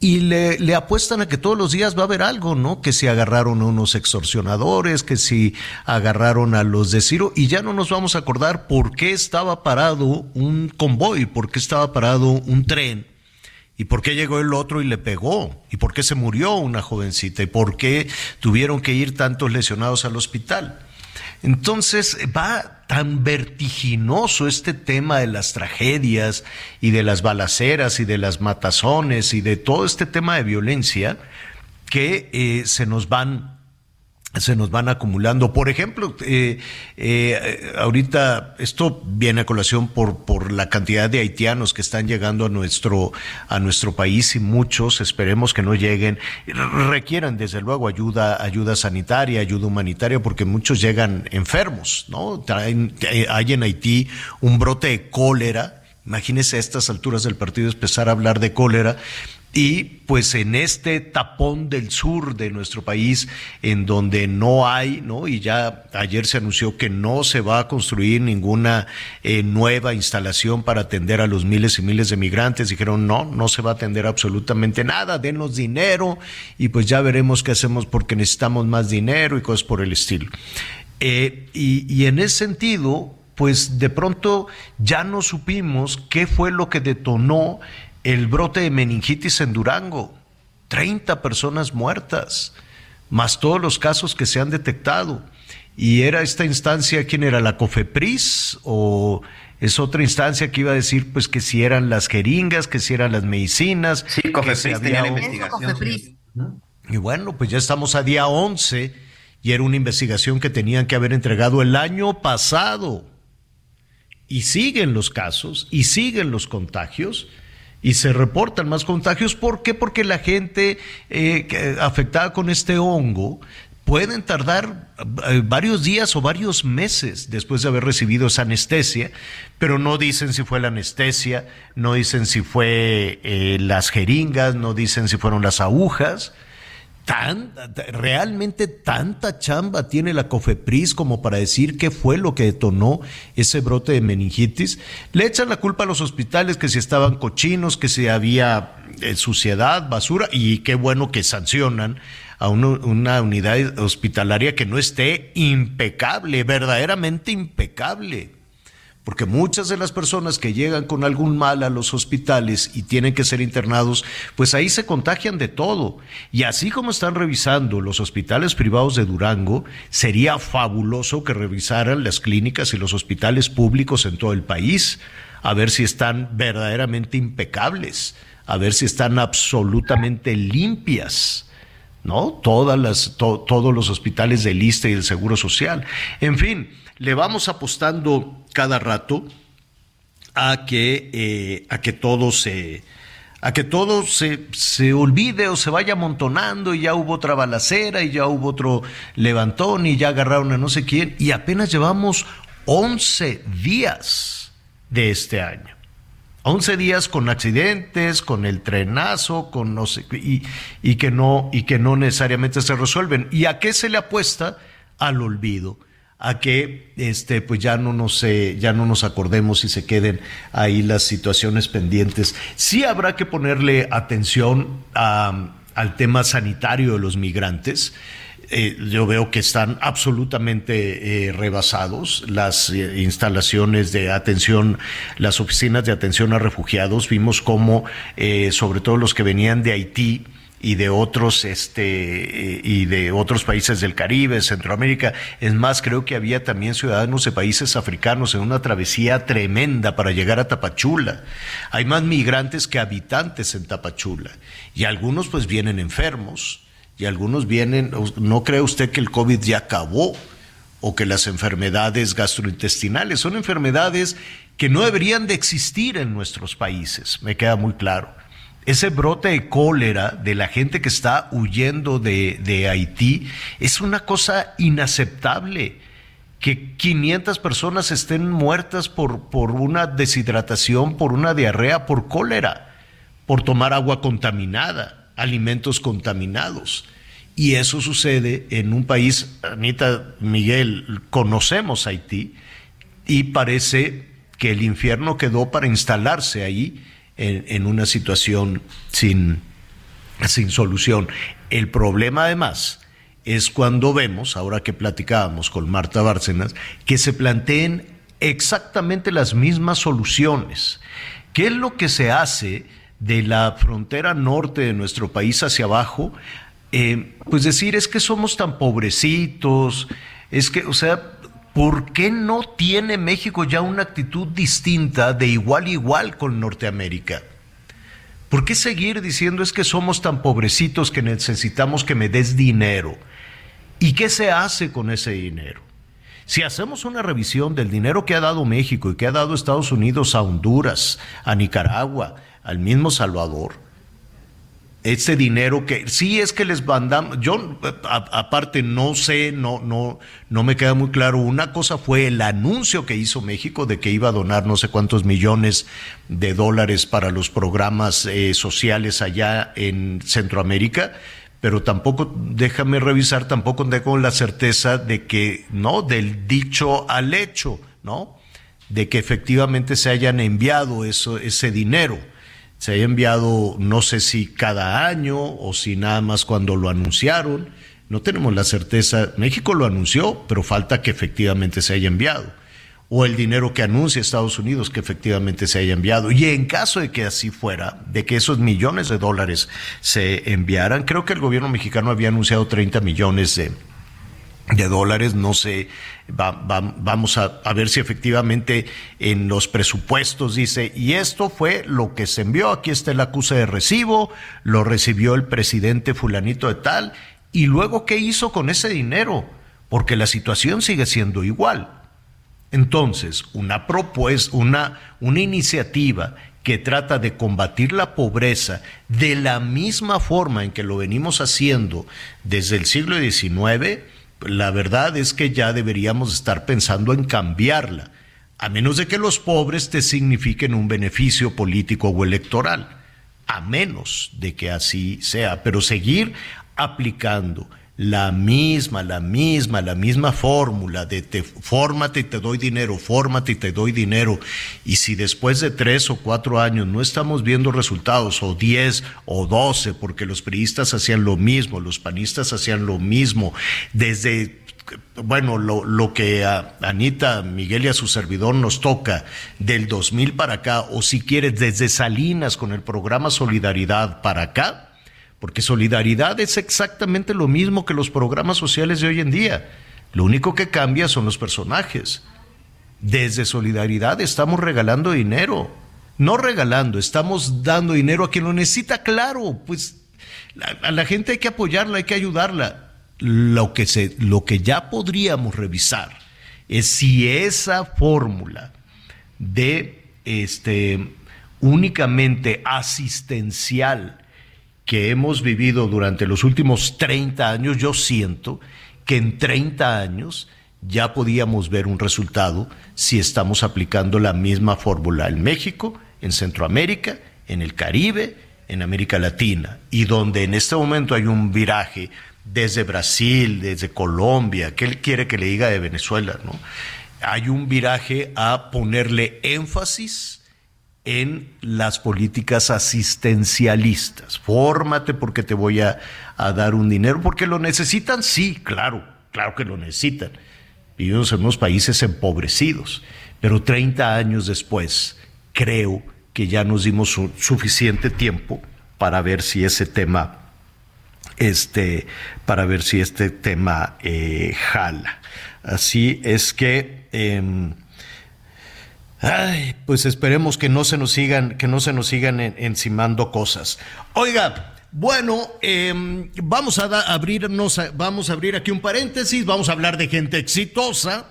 y le, le, apuestan a que todos los días va a haber algo, ¿no? Que si agarraron a unos extorsionadores, que si agarraron a los de Ciro, y ya no nos vamos a acordar por qué estaba parado un convoy, por qué estaba parado un tren ¿Y por qué llegó el otro y le pegó? ¿Y por qué se murió una jovencita? ¿Y por qué tuvieron que ir tantos lesionados al hospital? Entonces va tan vertiginoso este tema de las tragedias y de las balaceras y de las matazones y de todo este tema de violencia que eh, se nos van se nos van acumulando. Por ejemplo, eh, eh, ahorita esto viene a colación por, por la cantidad de haitianos que están llegando a nuestro, a nuestro país y muchos, esperemos que no lleguen, requieran desde luego ayuda, ayuda sanitaria, ayuda humanitaria, porque muchos llegan enfermos, ¿no? Eh, hay en Haití un brote de cólera. Imagínese a estas alturas del partido empezar a hablar de cólera y pues en este tapón del sur de nuestro país, en donde no hay, ¿no? Y ya ayer se anunció que no se va a construir ninguna eh, nueva instalación para atender a los miles y miles de migrantes. Dijeron, no, no se va a atender absolutamente nada, denos dinero y pues ya veremos qué hacemos porque necesitamos más dinero y cosas por el estilo. Eh, y, y en ese sentido, pues de pronto ya no supimos qué fue lo que detonó el brote de meningitis en Durango, 30 personas muertas, más todos los casos que se han detectado. Y era esta instancia, ¿quién era? ¿La COFEPRIS? ¿O es otra instancia que iba a decir pues que si eran las jeringas, que si eran las medicinas? Sí, COFEPRIS tenía la investigación. Y bueno, pues ya estamos a día 11 y era una investigación que tenían que haber entregado el año pasado. Y siguen los casos y siguen los contagios y se reportan más contagios. ¿Por qué? Porque la gente eh, afectada con este hongo pueden tardar eh, varios días o varios meses después de haber recibido esa anestesia, pero no dicen si fue la anestesia, no dicen si fue eh, las jeringas, no dicen si fueron las agujas tan, realmente tanta chamba tiene la COFEPRIS como para decir qué fue lo que detonó ese brote de meningitis. Le echan la culpa a los hospitales que si estaban cochinos, que si había eh, suciedad, basura, y qué bueno que sancionan a una unidad hospitalaria que no esté impecable, verdaderamente impecable porque muchas de las personas que llegan con algún mal a los hospitales y tienen que ser internados, pues ahí se contagian de todo. Y así como están revisando los hospitales privados de Durango, sería fabuloso que revisaran las clínicas y los hospitales públicos en todo el país, a ver si están verdaderamente impecables, a ver si están absolutamente limpias. ¿No? Todas las, todos los hospitales del ISTE y del Seguro Social. En fin, le vamos apostando cada rato a que, eh, a que todo se a que todo se, se, olvide o se vaya amontonando y ya hubo otra balacera y ya hubo otro levantón y ya agarraron a no sé quién y apenas llevamos 11 días de este año. 11 días con accidentes, con el trenazo, con no sé, y, y, que no, y que no necesariamente se resuelven. ¿Y a qué se le apuesta? Al olvido a que este pues ya no nos eh, ya no nos acordemos y se queden ahí las situaciones pendientes. Sí habrá que ponerle atención al tema sanitario de los migrantes. Eh, yo veo que están absolutamente eh, rebasados las instalaciones de atención, las oficinas de atención a refugiados. Vimos cómo, sobre todo los que venían de Haití, y de otros este y de otros países del Caribe, Centroamérica. Es más, creo que había también ciudadanos de países africanos en una travesía tremenda para llegar a Tapachula. Hay más migrantes que habitantes en Tapachula y algunos pues vienen enfermos y algunos vienen, no cree usted que el COVID ya acabó o que las enfermedades gastrointestinales son enfermedades que no deberían de existir en nuestros países, me queda muy claro ese brote de cólera de la gente que está huyendo de, Haití es una cosa inaceptable. Que 500 personas estén muertas por, por una deshidratación, por una diarrea, por cólera, por tomar agua contaminada, alimentos contaminados. Y eso sucede en un país, Anita Miguel, conocemos Haití y parece que el infierno quedó para instalarse ahí en, una situación sin, sin solución. El problema además es cuando vemos, ahora que platicábamos con Marta Bárcenas, que se planteen exactamente las mismas soluciones. ¿Qué es lo que se hace de la frontera norte de nuestro país hacia abajo? Eh, pues decir, es que somos tan pobrecitos, es que, o sea, ¿por qué no tiene México ya una actitud distinta de igual a igual con Norteamérica? ¿Por qué seguir diciendo es que somos tan pobrecitos que necesitamos que me des dinero? ¿Y qué se hace con ese dinero? Si hacemos una revisión del dinero que ha dado México y que ha dado Estados Unidos a Honduras, a Nicaragua, al mismo Salvador, ese dinero que sí es que les mandamos, yo aparte no sé, no, no, no me queda muy claro. Una cosa fue el anuncio que hizo México de que iba a donar no sé cuántos millones de dólares para los programas eh, sociales allá en Centroamérica, pero tampoco, déjame revisar, tampoco tengo la certeza de que, no, del dicho al hecho, ¿no? De que efectivamente se hayan enviado eso, ese dinero se haya enviado, no sé si cada año o si nada más cuando lo anunciaron. No tenemos la certeza. México lo anunció, pero falta que efectivamente se haya enviado. O el dinero que anuncia Estados Unidos que efectivamente se haya enviado. Y en caso de que así fuera, de que esos millones de dólares se enviaran, creo que el gobierno mexicano había anunciado 30 millones de, de dólares, no sé, vamos a, ver si efectivamente en los presupuestos dice, y esto fue lo que se envió, aquí está el acuse de recibo, lo recibió el presidente fulanito de tal, y luego qué hizo con ese dinero, porque la situación sigue siendo igual. Entonces, una propuesta, una, una iniciativa que trata de combatir la pobreza de la misma forma en que lo venimos haciendo desde el siglo XIX, la verdad es que ya deberíamos estar pensando en cambiarla, a menos de que los pobres te signifiquen un beneficio político o electoral, a menos de que así sea, pero seguir aplicando la misma, la misma, la misma fórmula de te, fórmate y te doy dinero, fórmate y te doy dinero. Y si después de tres o cuatro años no estamos viendo resultados, o diez o doce, porque los periodistas hacían lo mismo, los panistas hacían lo mismo, desde bueno, lo, lo, que a Anita, Miguel y a su servidor nos toca del 2000 para acá, o si quieres, desde Salinas con el programa Solidaridad para acá, porque solidaridad es exactamente lo mismo que los programas sociales de hoy en día. Lo único que cambia son los personajes. Desde solidaridad estamos regalando dinero. No regalando, estamos dando dinero a quien lo necesita, claro. Pues a la gente hay que apoyarla, hay que ayudarla. Lo que, se, lo que ya podríamos revisar es si esa fórmula de este, únicamente asistencial que hemos vivido durante los últimos 30 años, yo siento que en 30 años ya podíamos ver un resultado si estamos aplicando la misma fórmula en México, en Centroamérica, en el Caribe, en América Latina, y donde en este momento hay un viraje desde Brasil, desde Colombia, que él quiere que le diga de Venezuela, ¿no? Hay un viraje a ponerle énfasis en las políticas asistencialistas. Fórmate porque te voy a, dar un dinero, porque lo necesitan, sí, claro, claro que lo necesitan. Vivimos en unos países empobrecidos, pero 30 años después creo que ya nos dimos suficiente tiempo para ver si ese tema, este, para ver si este tema eh, jala. Así es que em, Ay, pues esperemos que no se nos sigan, que no se nos sigan encimando cosas. Oiga, bueno, em, vamos a abrirnos, vamos a abrir aquí un paréntesis, vamos a hablar de gente exitosa,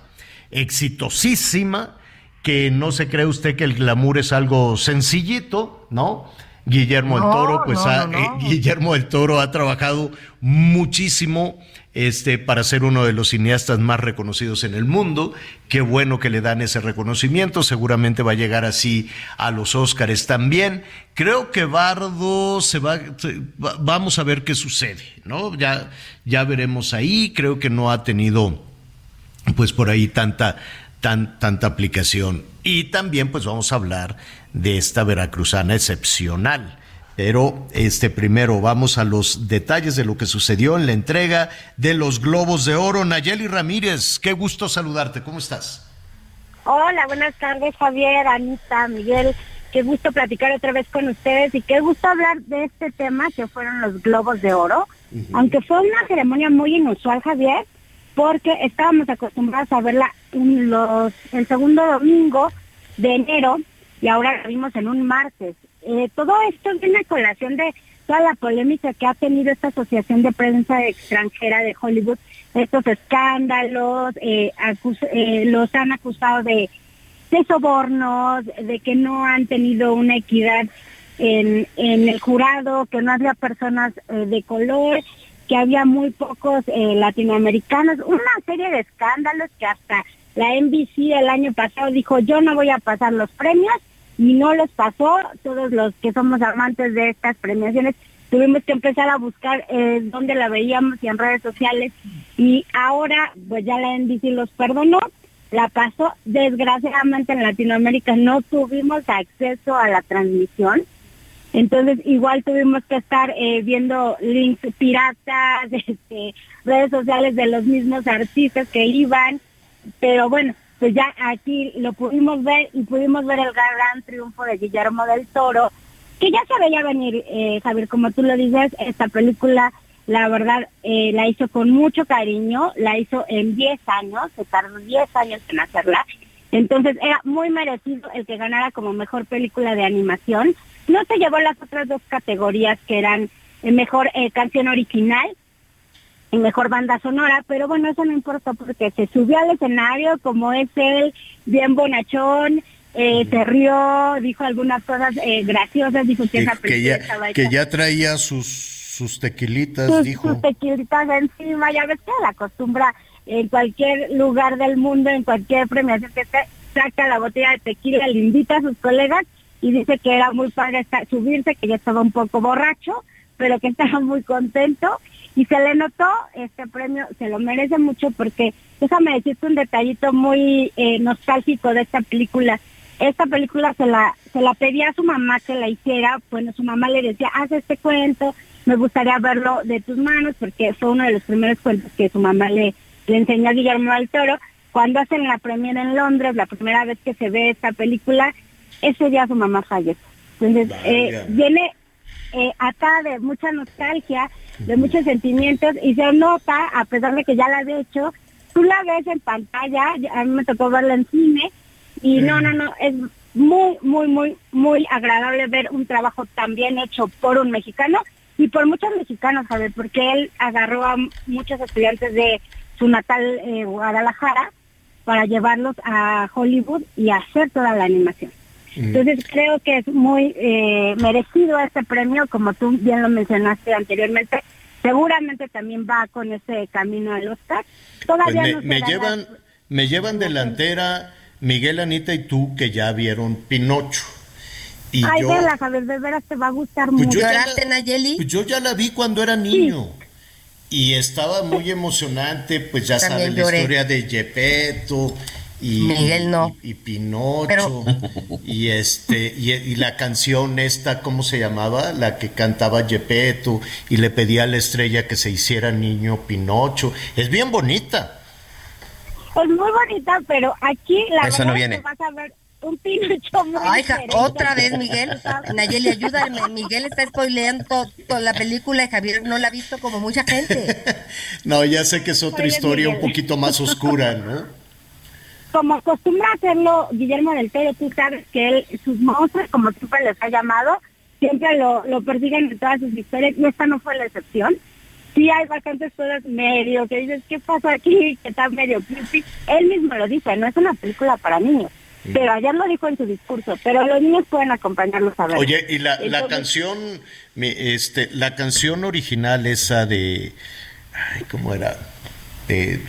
exitosísima, que no se cree usted que el glamour es algo sencillito, ¿no? Guillermo del Toro, pues eh, Guillermo del Toro ha trabajado muchísimo este, para ser uno de los cineastas más reconocidos en el mundo. Qué bueno que le dan ese reconocimiento. Seguramente va a llegar así a los Óscares también. Creo que Bardo se va, vamos a ver qué sucede, ¿no? Ya, ya veremos ahí. Creo que no ha tenido, pues por ahí tanta, tan, tanta aplicación. Y también, pues vamos a hablar de esta veracruzana excepcional pero este primero vamos a los detalles de lo que sucedió en la entrega de los Globos de Oro. Nayeli Ramírez, qué gusto saludarte. ¿Cómo estás? Hola, buenas tardes, Javier, Anita, Miguel. Qué gusto platicar otra vez con ustedes y qué gusto hablar de este tema que fueron los Globos de Oro. Aunque fue una ceremonia muy inusual, Javier, porque estábamos acostumbrados a verla en los, el segundo domingo de enero y ahora la vimos en un martes. Eh, todo esto viene a colación de toda la polémica que ha tenido esta Asociación de Prensa Extranjera de Hollywood, estos escándalos, eh, eh, los han acusado de, de sobornos, de que no han tenido una equidad en, en el jurado, que no había personas de color, que había muy pocos latinoamericanos, una serie de escándalos que hasta la NBC el año pasado dijo yo no voy a pasar los premios y no les pasó, todos los que somos amantes de estas premiaciones tuvimos que empezar a buscar eh, dónde la veíamos y en redes sociales. Y ahora pues ya la NBC los perdonó, la pasó, desgraciadamente en Latinoamérica no tuvimos acceso a la transmisión, entonces igual tuvimos que estar eh, viendo links piratas, este, redes sociales de los mismos artistas que iban, pero bueno, pues ya aquí lo pudimos ver y pudimos ver el gran triunfo de Guillermo del Toro, que ya se veía venir, eh, Javier, como tú lo dices, esta película, la verdad, eh, la hizo con mucho cariño, la hizo en 10 años, se tardó 10 años en hacerla, entonces era muy merecido el que ganara como mejor película de animación. No se llevó las otras dos categorías que eran eh, mejor canción original en mejor banda sonora, pero bueno, eso no importa porque se subió al escenario como es él, bien bonachón, eh, se rió, dijo algunas cosas eh, graciosas, dijo que, esa que ya, que ya traía sus sus tequilitas, dijo. Sus tequilitas encima, ya ves que la acostumbra en cualquier lugar del mundo, en cualquier premiación que esté, saca la botella de tequila, le invita a sus colegas y dice que era muy padre subirse, que ya estaba un poco borracho, pero que estaba muy contento y se le notó este premio, se lo merece mucho porque déjame decirte un detallito muy eh, nostálgico de esta película. Esta película se la se la pedía a su mamá que la hiciera, bueno, su mamá le decía, haz este cuento, me gustaría verlo de tus manos porque fue uno de los primeros cuentos que su mamá le, le enseñó a Guillermo del Toro. Cuando hacen la premiere en Londres, la primera vez que se ve esta película, ese día su mamá falleció. Entonces, eh, viene eh, acá de mucha nostalgia, de muchos sentimientos y se nota, a pesar de que ya la había hecho, tú la ves en pantalla, a mí me tocó verla en cine y no, no, no, es muy, muy, muy, muy agradable ver un trabajo tan bien hecho por un mexicano y por muchos mexicanos, Javier, porque él agarró a muchos estudiantes de su natal eh, Guadalajara para llevarlos a Hollywood y hacer toda la animación. Entonces creo que es muy eh, merecido este premio, como tú bien lo mencionaste anteriormente. Seguramente también va con ese camino al Oscar. Pues Todavía me, no se me gana- llevan, me llevan delantera Miguel, Anita y tú que ya vieron Pinocho. Y Ay, yo, vela, Javier, de veras te va a gustar Pues mucho. yo ya la- pues yo ya la vi cuando era niño. Y estaba muy emocionante, pues ya También sabes la historia de Gepetto y, Miguel no. y, y Pinocho y este y, y la canción esta cómo se llamaba la que cantaba Gepetto y le pedía a la estrella que se hiciera niño Pinocho es bien bonita Es muy bonita, pero aquí la Eso verdad no es viene. que vas a ver un Pinocho muy Ay, ja- diferente. otra vez, Miguel. Nayeli, ayúdame. Miguel está spoileando to- toda la película y Javier no la ha visto como mucha gente. no ya sé que es otra Oye, historia un poquito más oscura no Como acostumbra hacerlo Guillermo del Toro, tú sabes que él, sus monstruos, como siempre les ha llamado, siempre lo, lo persiguen en todas sus historias y esta no fue la excepción. Sí hay bastantes cosas medio que dices, ¿qué pasa aquí? Que está medio creepy. Él mismo lo dice, no es una película para niños. Pero ayer lo dijo en su discurso, pero los niños pueden acompañarlos a ver. Oye, y la, canción, este, la canción original esa de, ay, ¿cómo era? De-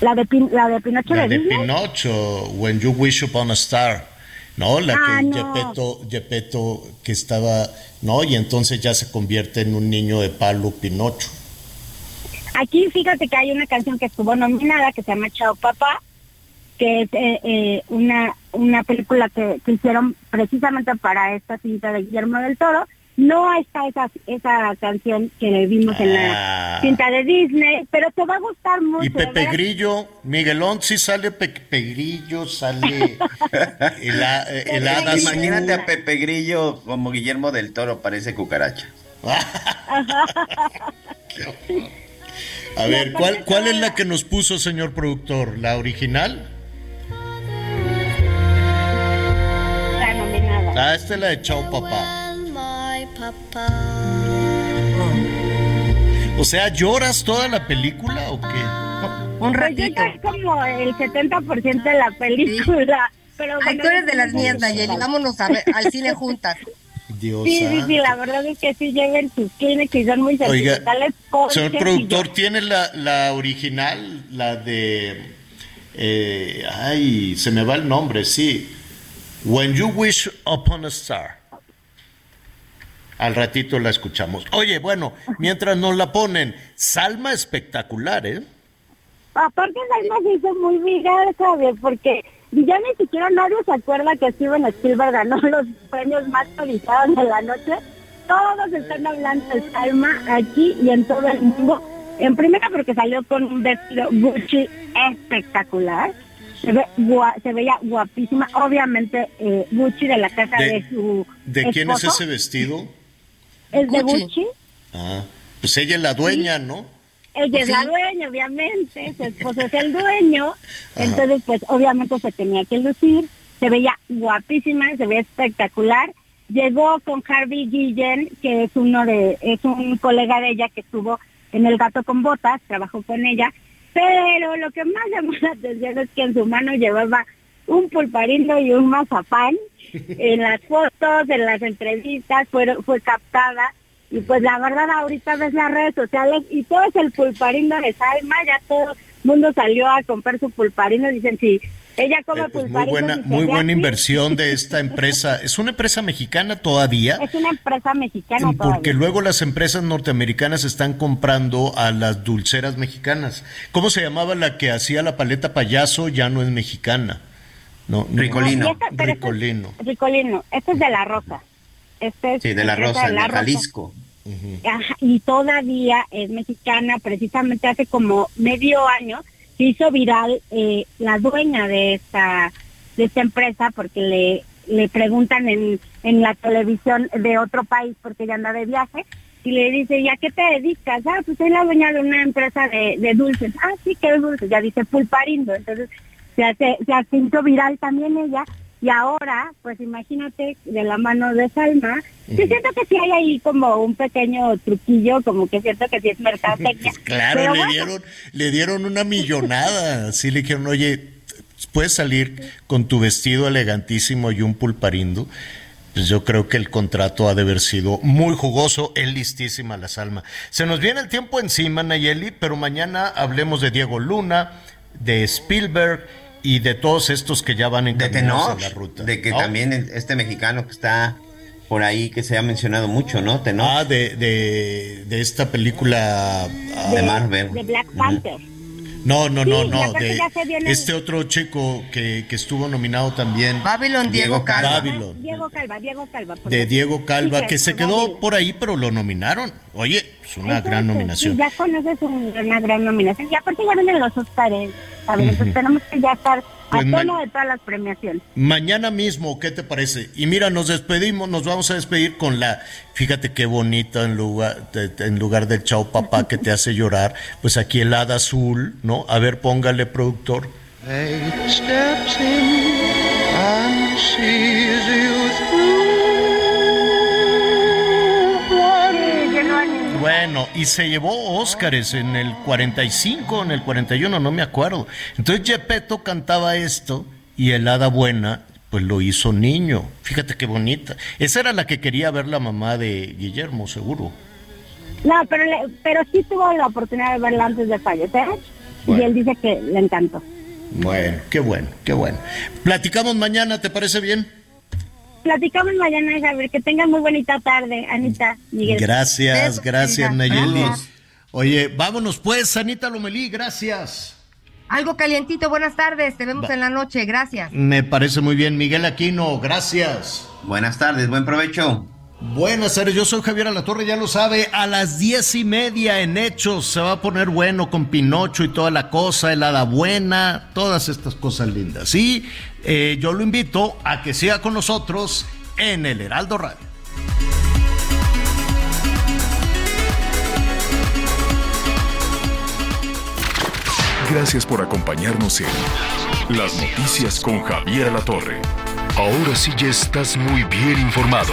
La de, Pin- la de Pinocho la de de. Pinocho, When You Wish Upon a Star, ¿no? La Ah, que no. Gepetto, Gepetto que estaba, ¿no? Y entonces ya se convierte en un niño de palo Pinocho. Aquí fíjate que hay una canción que estuvo nominada que se llama Chao Papá, que es eh, eh, una, una película que, que hicieron precisamente para esta cinta de Guillermo del Toro. No está esa, esa canción que vimos en la Ah. cinta de Disney, pero te va a gustar mucho. Y Pepe. Grillo, Miguelón, sí sale Pepe Grillo, sale el, a- el hada azul. Imagínate a Pepe Grillo como Guillermo del Toro, parece cucaracha. A ver, ¿cuál, ¿cuál es la que nos puso, señor productor? ¿La original? Está nominada. Ah, esta es la de Chao Papá. O sea, ¿lloras toda la película o qué? Un ratito. Pues como el 70% de la película. Pero Ay, bueno, tú eres de las es mías, Nayeli. Vámonos a ver, al cine juntas. Dios Sí, sí, santo. sí, la verdad es que sí lleven sus Kleenex y son muy Oiga, sentimentales. porque señor sí productor, ¿tiene la, la original? La de... eh, ay, se me va el nombre, sí. When You Wish Upon a Star. Al ratito la escuchamos. Oye, bueno, mientras nos la ponen, Salma espectacular, ¿eh? Aparte Salma se hizo muy viral, ¿sabes? Porque ya ni siquiera nadie se acuerda que Steven Spielberg ganó los premios más codiciados de la noche. Todos están hablando de Salma aquí y en todo el mundo. En primera porque salió con un vestido Gucci espectacular. Se, ve gua- se veía guapísima. Obviamente eh, Gucci de la casa de, ¿De- su ¿De quién es ese vestido? Es de Gucci. Gucci. Ah, pues ella es la dueña, ¿no? Ella es Sí. la dueña, obviamente, su esposo es el dueño, entonces pues obviamente se tenía que lucir, se veía guapísima, se veía espectacular. Llegó con Harvey Guillen, que es uno de, es un colega de ella que estuvo en El Gato con Botas, trabajó con ella, pero lo que más llamó la atención es que en su mano llevaba un pulparindo y un mazapán. En las fotos, en las entrevistas, fue, fue captada. Y pues la verdad ahorita ves las redes sociales y todo es el pulparindo de Salma, ya todo el mundo salió a comprar su pulparindo, dicen si Ella come Eh, pues muy buena, muy buena inversión de esta empresa. ¿Es una empresa mexicana todavía? Es una empresa mexicana Porque todavía. luego las empresas norteamericanas están comprando a las dulceras mexicanas. ¿Cómo se llamaba la que hacía la paleta payaso? Ya no es mexicana. No, no. Ricolino. Esta- Ricolino. Ricolino, este es de la Rosa. Este es Sí, de la Rosa, de La Rosa. Jalisco. Ajá, y todavía es mexicana, precisamente hace como medio año se hizo viral eh, la dueña de esta de esta empresa porque le le preguntan en, en la televisión de otro país porque ella anda de viaje y le dice, ¿y a qué te dedicas? Ah, pues soy la dueña de una empresa de, de dulces. Ah, sí, ¿qué dulces? Ya dice pulparindo. Entonces se hace, se viral también ella y ahora, pues imagínate, de la mano de Salma, yo siento que sí hay ahí como un pequeño truquillo, como que siento que sí es mercadotecnia. Claro, Pero le bueno, dieron, le dieron una millonada. Así le dijeron, oye, puedes salir con tu vestido elegantísimo y un pulparindo. Pues yo creo que el contrato ha de haber sido muy jugoso, es listísima la Salma. Se nos viene el tiempo encima, Nayeli, pero mañana hablemos de Diego Luna, de Spielberg y de todos estos que ya van De encaminados Tenoch, a la ruta. de que ¿no? también este mexicano que está por ahí, que se ha mencionado mucho, ¿no? Tenoch. Ah, de, de, de esta película... ah, de Marvel. de Black Panther. No, no, Sí, no, no. De este otro chico que, que estuvo nominado también. Babylon, Diego Calva. Babylon. Diego Calva, Diego Calva. De. Diego Calva, Sí, que se Babylon. quedó por ahí, pero lo nominaron. Oye, es una gran Entonces, nominación. ya conoces un- una gran nominación. Y aparte ya vienen los Oscars, ¿sabes? Entonces Ujú. tenemos que ya estar Pues a tono de todas las premiaciones. Mañana mismo, ¿qué te parece? Y mira, nos despedimos, nos vamos a despedir con la, fíjate qué bonita en lugar, de- en lugar del chao papá que te hace llorar, pues aquí el hada azul, ¿no? A ver, póngale productor. Eight steps in and Bueno, y se llevó Óscares en el 45, en el 41, no me acuerdo. Entonces Gepetto cantaba esto y el hada buena, pues lo hizo niño. Fíjate qué bonita. Esa era la que quería ver la mamá de Guillermo, seguro. No, pero, le- pero sí tuvo la oportunidad de verla antes de fallecer. Bueno. Y él dice que le encantó. Bueno, qué bueno, qué bueno. Platicamos mañana, ¿te parece bien? Platicamos mañana, Javier. Que tengan muy bonita tarde, Anita, Miguel. Gracias, Besos, gracias. Nayeli. Gracias. Oye, vámonos pues, Anita Lomelí, gracias. Algo calientito, buenas tardes, te vemos Va. en la noche, gracias. Me parece muy bien, Miguel Aquino, gracias. Buenas tardes, buen provecho. Buenas tardes, yo soy Javier Alatorre, ya lo sabe, a las diez y media en Hechos se va a poner bueno con Pinocho y toda la cosa, el hada buena, todas estas cosas lindas. Y eh, yo lo invito a que siga con nosotros en el Heraldo Radio. Gracias por acompañarnos en Las Noticias con Javier La Torre. Ahora sí ya estás muy bien informado.